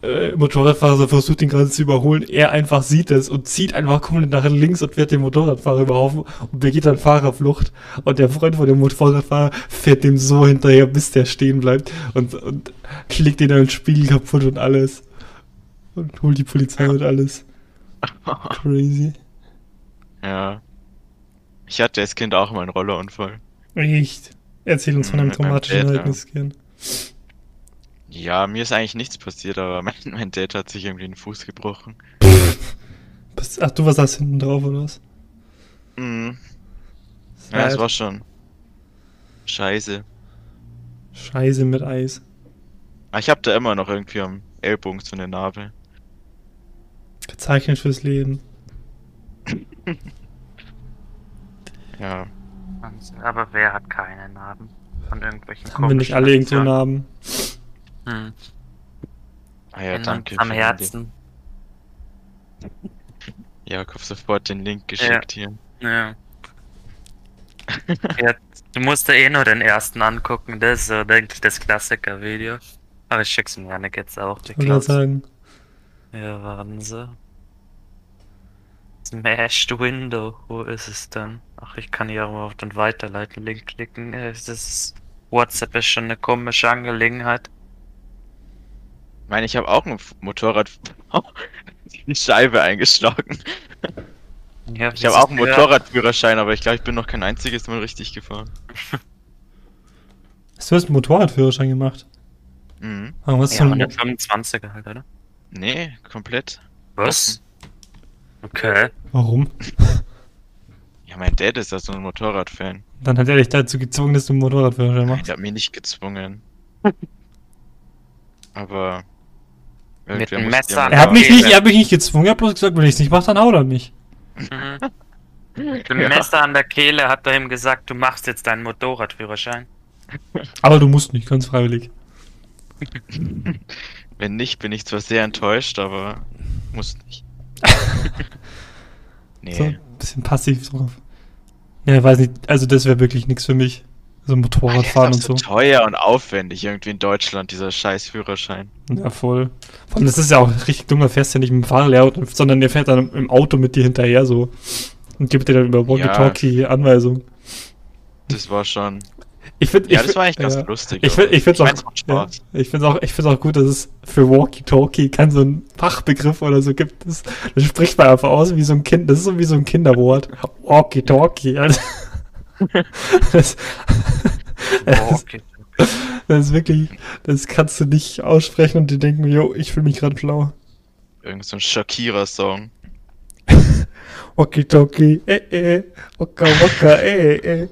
äh, Motorradfahrer versucht, ihn gerade zu überholen. Er einfach sieht es und zieht einfach komplett nach links und fährt den Motorradfahrer überhaufen und begeht dann Fahrerflucht. Und der Freund von dem Motorradfahrer fährt dem so hinterher, bis der stehen bleibt und, und schlägt den dann den Spiegel kaputt und alles. Und holt die Polizei und alles. Crazy. Ja. Ich hatte als Kind auch mal einen Rollerunfall. Echt? Erzähl uns von einem meinem traumatischen. Ereignis gern. Ja, mir ist eigentlich nichts passiert, aber mein, mein Dad hat sich irgendwie den Fuß gebrochen. Ach, du was hast hinten drauf oder was? Mhm. Ja, es Sad. war schon. Scheiße. Scheiße mit Eis. Aber ich habe da immer noch irgendwie am Ellbogen so eine Narbe. Gezeichnet fürs Leben. Ja. Wahnsinn. Aber wer hat keine Narben? Von irgendwelchen Haben wir nicht alle irgendwo? Narben? Hm. Ah ja, In danke. Am den Herzen. Link. Jakob sofort den Link geschickt hier. Ja. ja. Du musst dir eh nur den ersten angucken, das ist so, denke ich, das Klassiker-Video. Aber ich schick's mir Janik jetzt auch. Die Ich Klaus. sagen. Ja, warten Sie. Smashed Window, wo ist es denn? Ach, ich kann hier auch auf den Weiterleiten-Link klicken. Das ist, WhatsApp ist schon eine komische Angelegenheit. Ich meine, ich habe auch ein Motorrad die Scheibe eingeschlagen. Ja, Ich habe auch einen Motorradführerschein, aber ich glaube, ich bin noch kein einziges Mal richtig gefahren. Hast du hast einen Motorradführerschein gemacht? Irgendwas Ja, zum 125er halt, oder? Nee, komplett. Was? Okay. Warum? Ja, mein Dad ist ja so ein Motorradfan. Dann hat er dich dazu gezwungen, dass du einen Motorradführerschein machst. Der hat mich nicht gezwungen. Aber. Mit dem Messer ja Er hat mich nicht, er hat mich nicht gezwungen, er hat bloß gesagt, wenn ich es nicht mache, dann haut er mich. Mhm. Mit dem Messer an der Kehle hat er ihm gesagt, du machst jetzt deinen Motorradführerschein. Aber du musst nicht, ganz freiwillig. Wenn nicht, bin ich zwar sehr enttäuscht, aber muss nicht. nee. So, ein bisschen passiv drauf. Ja, weiß nicht, also das wäre wirklich nichts für mich. So Ah, Motorradfahren und so. teuer und aufwendig irgendwie in Deutschland, dieser scheiß Führerschein. Ja, voll. Vor allem, das ist ja auch richtig dumm, da fährst du ja nicht mit dem Fahrlehrer, sondern der fährt dann im Auto mit dir hinterher so. Und gibt dir dann über Walkie-Talkie Anweisungen. Das war schon. Ich finde, Ja, das war eigentlich ganz ja. lustig. Ich finde, ich finde mein's auch, ja, ich finde auch, ich finde auch gut, dass es für Walkie-Talkie kein so ein Fachbegriff oder so gibt. Das, das spricht man einfach aus wie so ein Kind. Das ist so wie so ein Kinderwort. Walkie-Talkie. Also, das, Oh, okay. das ist wirklich, das kannst du nicht aussprechen und die denken, yo, ich fühle mich gerade schlau. Irgend so ein Shakira-Song. Walkie-Talkie, äh, äh, Waka, Waka, äh, äh.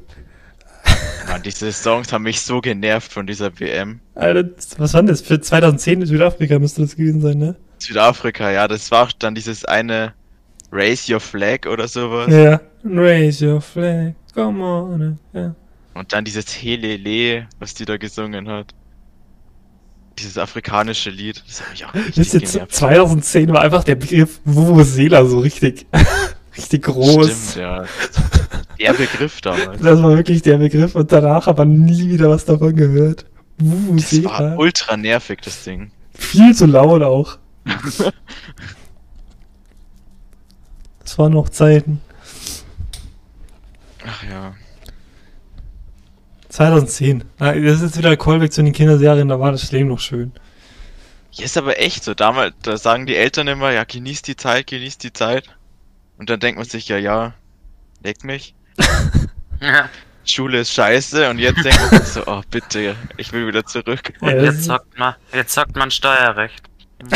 Mann, diese Songs haben mich so genervt von dieser WM. Alter, was war denn das? Für 2010 in Südafrika müsste das gewesen sein, ne? Südafrika, ja, das war auch dann dieses eine Raise Your Flag oder sowas. Ja. Raise your flag, come on. Ja. Und dann dieses Helele, was die da gesungen hat. Dieses afrikanische Lied. Das hat mich auch Das richtig jetzt genervt. 2010 war einfach der Begriff Vuvuzela so richtig, richtig groß. Stimmt, ja. Der Begriff damals. Das war wirklich der Begriff und danach aber nie wieder was davon gehört. Das Vuvuzela. war ultra nervig, das Ding. Viel zu laut auch. Das waren noch Zeiten. Ach ja. 2010. Na, das ist jetzt wieder Callback zu den Kinderserien, da war das Leben noch schön. Ja, ist aber echt so. Damals, da sagen die Eltern immer, ja, genieß die Zeit, genieß die Zeit. Und dann denkt man sich, ja, ja, leck mich. Ja, Schule ist scheiße. Und jetzt denkt man sich so, oh, bitte, ich will wieder zurück. und Ja, jetzt zockt man, jetzt zockt man Steuerrecht.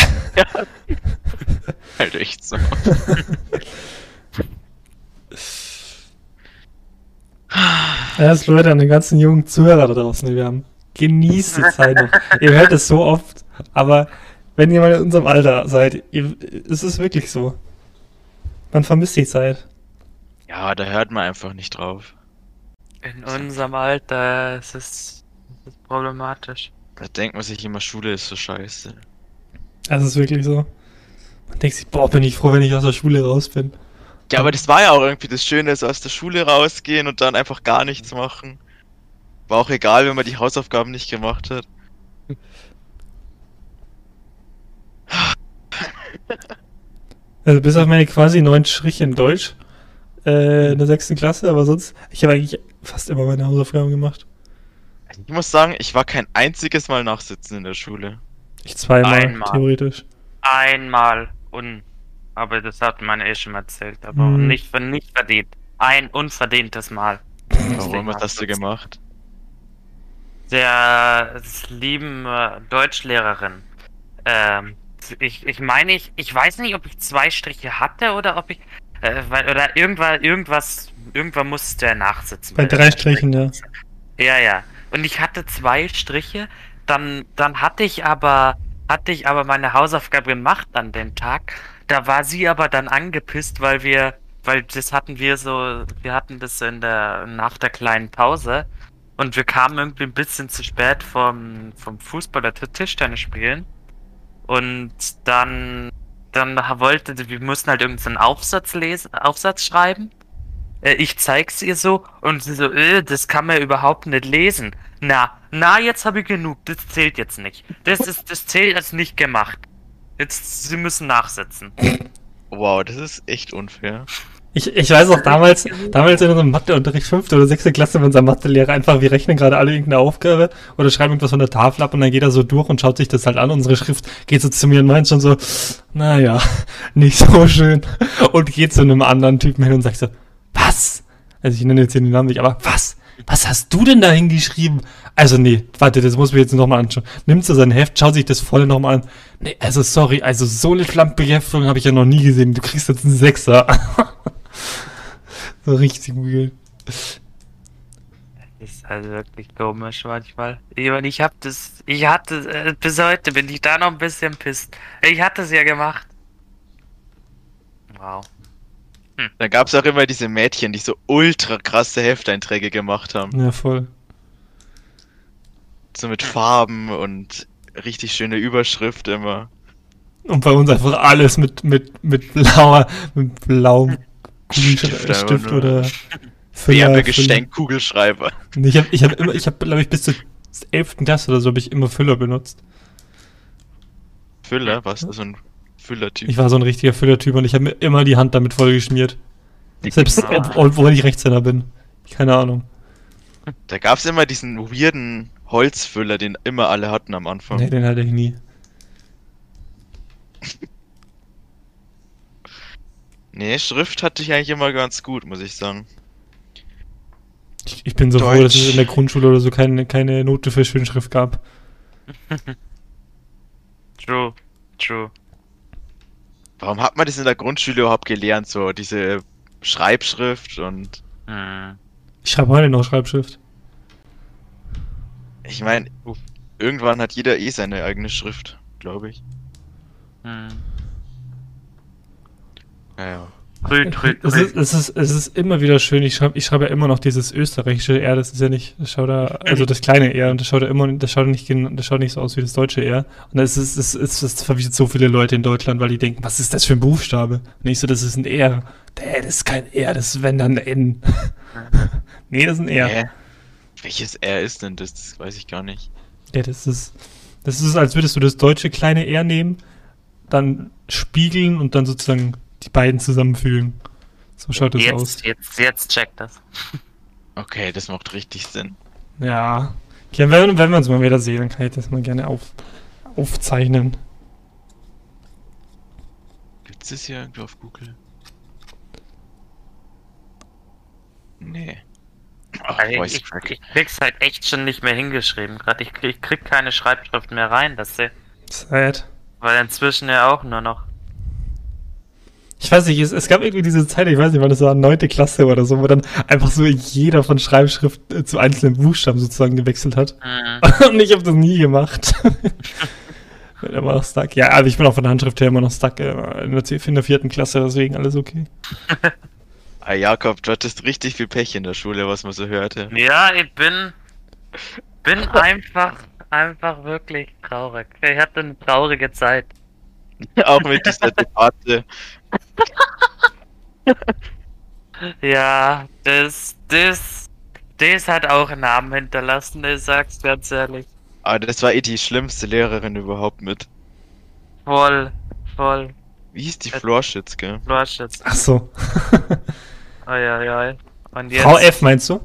Halt echt so. Das Leute an den ganzen jungen Zuhörer da draußen, die wir haben. Genießt die Zeit noch. ihr hört es so oft, aber wenn ihr mal in unserem Alter seid, ihr, es ist wirklich so. Man vermisst die Zeit. Ja, da hört man einfach nicht drauf. In unserem Alter ist es, ist es problematisch. Da denkt man sich immer, Schule ist so scheiße. Das ist wirklich so. Man denkt sich, boah, bin ich froh, wenn ich aus der Schule raus bin. Ja, aber das war ja auch irgendwie das Schöne, so aus der Schule rausgehen und dann einfach gar nichts machen. War auch egal, wenn man die Hausaufgaben nicht gemacht hat. Also bis auf meine quasi neun Striche in Deutsch äh, in der sechsten Klasse, aber sonst, ich habe eigentlich fast immer meine Hausaufgaben gemacht. Ich muss sagen, ich war kein einziges Mal nachsitzen in der Schule. Ich zweimal, Einmal. theoretisch. Einmal un. Aber das hat man eh schon erzählt, aber Hm. nicht, nicht verdient. Ein unverdientes Mal. Warum was hast du gemacht? Der lieben äh, Deutschlehrerin. Ähm, ich, ich meine, ich, ich weiß nicht, ob ich zwei Striche hatte oder ob ich. Äh, weil, oder irgendwas, irgendwas, irgendwann musste er nachsitzen. Bei drei Strichen, ja. Ja, ja. Und ich hatte zwei Striche, dann, dann hatte ich aber, hatte ich aber meine Hausaufgabe gemacht an dem Tag. Da war sie aber dann angepisst, weil wir, weil das hatten wir so, wir hatten das in der, nach der kleinen Pause. Und wir kamen irgendwie ein bisschen zu spät vom, vom Fußball oder Tischtennis spielen. Und dann, dann wollte, wir mussten halt irgendeinen Aufsatz lesen, Aufsatz schreiben. Äh, ich zeig's ihr so und sie so, äh, das kann man überhaupt nicht lesen. Na, na, jetzt habe ich genug, das zählt jetzt nicht. Das ist, das zählt als nicht gemacht. Jetzt, sie müssen nachsitzen. Wow, das ist echt unfair. Ich, ich weiß auch damals, damals in unserem Matheunterricht, fünfte oder sechste Klasse, wenn unser Mathelehrer einfach, wir rechnen gerade alle irgendeine Aufgabe oder schreiben irgendwas von der Tafel ab und dann geht er so durch und schaut sich das halt an. Unsere Schrift geht so zu mir und meint schon so, naja, nicht so schön. Und geht zu einem anderen Typen hin und sagt so, was? Also ich nenne jetzt hier den Namen nicht, aber was? Was hast du denn da hingeschrieben? Also nee, warte, das muss ich jetzt nochmal anschauen. Nimmt so sein Heft, schaut sich das voll nochmal an. Nee, also sorry, also so eine Schlampbeheftung habe ich ja noch nie gesehen. Du kriegst jetzt einen Sechser. so richtig weird. Ist also wirklich komisch manchmal. Ich, meine, ich hab das, ich hatte, äh, bis heute bin ich da noch ein bisschen pisst. Ich hatte es ja gemacht. Wow. Da gab es auch immer diese Mädchen, die so ultra krasse Hefteinträge gemacht haben. Ja, voll. So mit Farben und richtig schöne Überschrift immer. Und bei uns einfach alles mit, mit, mit blauer, mit blauem Stift Stift, oder Füller- Werbegestänk, Kugelschreiber. Füller. Ich habe, ich habe immer, ich habe, glaube ich, bis zur 11. Klasse oder so habe ich immer Füller benutzt. Füller, was? So ein Füllertyp. Ich war so ein richtiger Füllertyp und ich habe mir immer die Hand damit vollgeschmiert. Selbst, ob- obwohl ich Rechtshänder bin. Keine Ahnung. Da gab es immer diesen weirden Holzfüller, den immer alle hatten am Anfang. Nee, den hatte ich nie. Nee, Schrift hatte ich eigentlich immer ganz gut, muss ich sagen. Ich, ich bin so froh, dass es Deutsch. in der Grundschule oder so keine, keine Note für Schönschrift gab. True. True. Warum hat man das in der Grundschule überhaupt gelernt? So diese Schreibschrift und Hm. Ich schreibe heute noch Schreibschrift. ich meine, irgendwann hat jeder eh seine eigene Schrift, glaube ich. Hm. Naja. Es ist, es, ist, es ist immer wieder schön, ich schreibe ich schreibe ja immer noch dieses österreichische R, das ist ja nicht, das schaut da, also das kleine R, und das schaut ja immer, das schaut nicht, das schaut nicht so aus wie das deutsche R. Und das ist, es ist, das verwirrt so viele Leute in Deutschland, weil die denken, was ist das für ein Buchstabe? Und ich so, das ist ein R. Nee, das ist kein R, das ist wenn dann ein N. nee, das ist ein R. Hä? Welches R ist denn das? Das weiß ich gar nicht. Ja, das ist, das ist, als würdest du das deutsche kleine R nehmen, dann spiegeln und dann sozusagen die beiden zusammenfügen. So schaut das aus. Jetzt, jetzt, jetzt checkt das. Okay, das macht richtig Sinn. Ja. Okay, wenn, wenn wir uns mal wieder sehen, dann kann ich das mal gerne auf, aufzeichnen. Gibt's das hier irgendwo auf Google? Nee. Ach, Voice ich, Crack. ich krieg's halt echt schon nicht mehr hingeschrieben. Gerade ich, krieg- ich krieg keine Schreibschrift mehr rein, das ist Sad. weil inzwischen ja auch nur noch. Ich weiß nicht, es, es gab irgendwie diese Zeit, ich weiß nicht, wann das war, neunte Klasse oder so, wo dann einfach so jeder von Schreibschrift äh, zu einzelnen Buchstaben sozusagen gewechselt hat. Hm. Und ich habe das nie gemacht. bin immer noch stuck. Ja, also ich bin auch von der Handschrift her immer noch stuck äh, in der, in der vierten Klasse, deswegen alles okay. Ah, Jakob, du hattest richtig viel Pech in der Schule, was man so hörte. Ja, ich bin, bin einfach, einfach wirklich traurig. Ich hatte eine traurige Zeit. Auch mit dieser Debatte. Ja, das, das, das hat auch einen Namen hinterlassen, ich sag's ganz ehrlich. Aber das war eh die schlimmste Lehrerin überhaupt mit. Voll, voll. Wie hieß die Florschütz, gell? Florschütz. Ach so. Oi, oi, oi. Und jetzt. Frau F meinst du?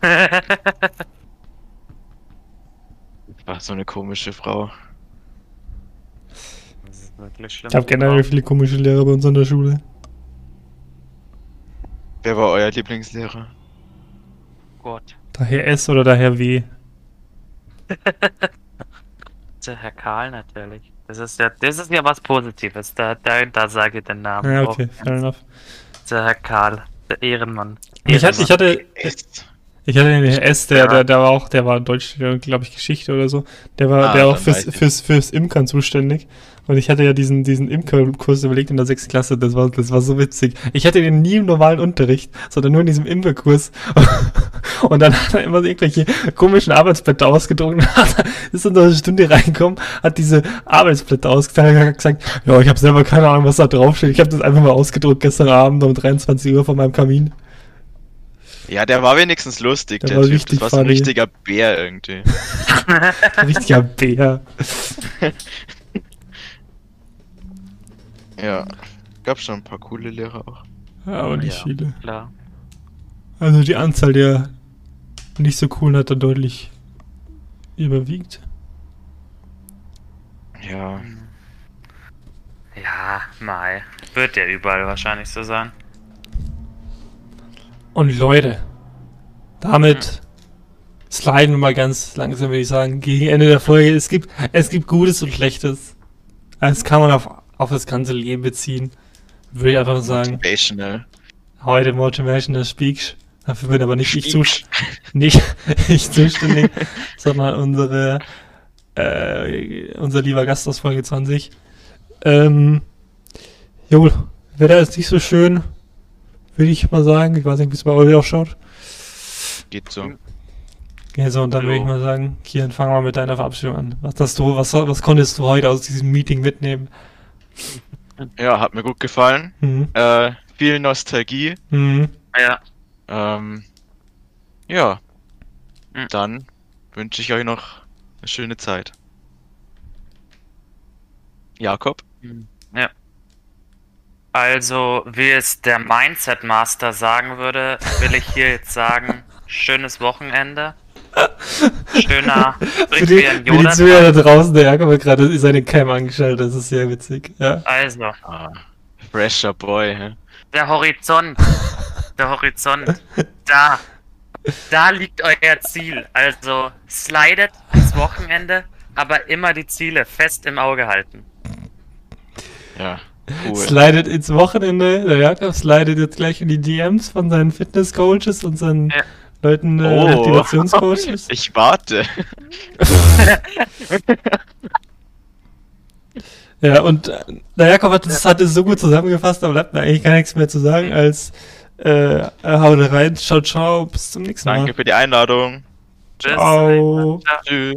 War so eine komische Frau. Wirklich schlimm. Ich habe generell viele komische Lehrer bei uns an der Schule. Wer war euer Lieblingslehrer? Gott. Daher S oder daher W. Der Herr Karl natürlich. Das ist ja, das ist ja was Positives. Da, da, da sage ich den Namen. Ja, okay, fair enough. Der Herr Karl. Der Ehrenmann. Ich hatte, ich hatte, ich hatte den Herr S, der, Ja. der, der war auch, der war Deutsch, glaube ich, Geschichte oder so. Der war, Ah, der auch fürs, ich. fürs, fürs Imkern zuständig. Und ich hatte ja diesen, diesen Imkerkurs überlegt in der sechsten Klasse. Das war, das war so witzig. Ich hatte den nie im normalen Unterricht, sondern nur in diesem Imkerkurs. Und dann hat er immer irgendwelche komischen Arbeitsblätter ausgedruckt. Und hat- ist in so eine Stunde reingekommen, hat diese Arbeitsblätter ausgedruckt, hat gesagt, ja, ich habe selber keine Ahnung, was da draufsteht. Ich habe das einfach mal ausgedruckt gestern Abend um 23 Uhr vor meinem Kamin. Ja, der war wenigstens lustig, Der der, war Typ. richtig Das war so ein richtiger Bär irgendwie. Richtiger Bär. Ja. Gab schon ein paar coole Lehrer auch. Ja, aber nicht Ja. viele. Klar. Also die Anzahl der nicht so coolen hat dann deutlich überwiegt. Ja. Ja, Mai. Wird ja überall wahrscheinlich so sein. Und Leute, damit sliden wir mal ganz langsam, würde ich sagen, gegen Ende der Folge. Es gibt, es gibt Gutes und Schlechtes. Das kann man auf, auf das ganze Leben beziehen. Würde ich einfach sagen. Motivational. Heute Motivational Speech. Dafür bin aber nicht ich, Speech. zus nicht ich zuständig, sondern unsere, äh, unser lieber Gast aus Folge 20. Ähm, jo, Wetter ist nicht so schön, würde ich mal sagen. Ich weiß nicht, wie es bei euch ausschaut. Geht so. Ja, so, und dann würde ich mal sagen, Kian, fang mal mit deiner Verabschiedung an. Was hast du, was, was konntest du heute aus diesem Meeting mitnehmen? Ja, hat mir gut gefallen. Mhm. Äh, viel Nostalgie. Mhm. Ja. Ähm, ja. Mhm. Dann wünsche ich euch noch eine schöne Zeit. Jakob? Ja. Also, wie es der Mindset Master sagen würde, will ich hier jetzt sagen, schönes Wochenende. Schöner, Für die, für die. Zuhörer da draußen, der Jakob hat gerade seine Cam angeschaltet, das ist sehr witzig. Ja. Also, Ah, fresher Boy, hä? der Horizont. Der Horizont. Da. Da liegt euer Ziel. Also, slidet ins Wochenende, aber immer die Ziele fest im Auge halten. Ja, cool. Slidet ins Wochenende, der Jakob slidet jetzt gleich in die DMs von seinen Fitness-Coaches und seinen Ja. Leuten, äh, Oh. Motivationscoaches. Ich warte. Ja, und äh, der Jakob hat das hat es so gut zusammengefasst, da bleibt mir eigentlich gar nichts mehr zu sagen, als äh, äh, haut rein, ciao, ciao, bis zum nächsten Mal. Danke für die Einladung. Ciao. Tschüss.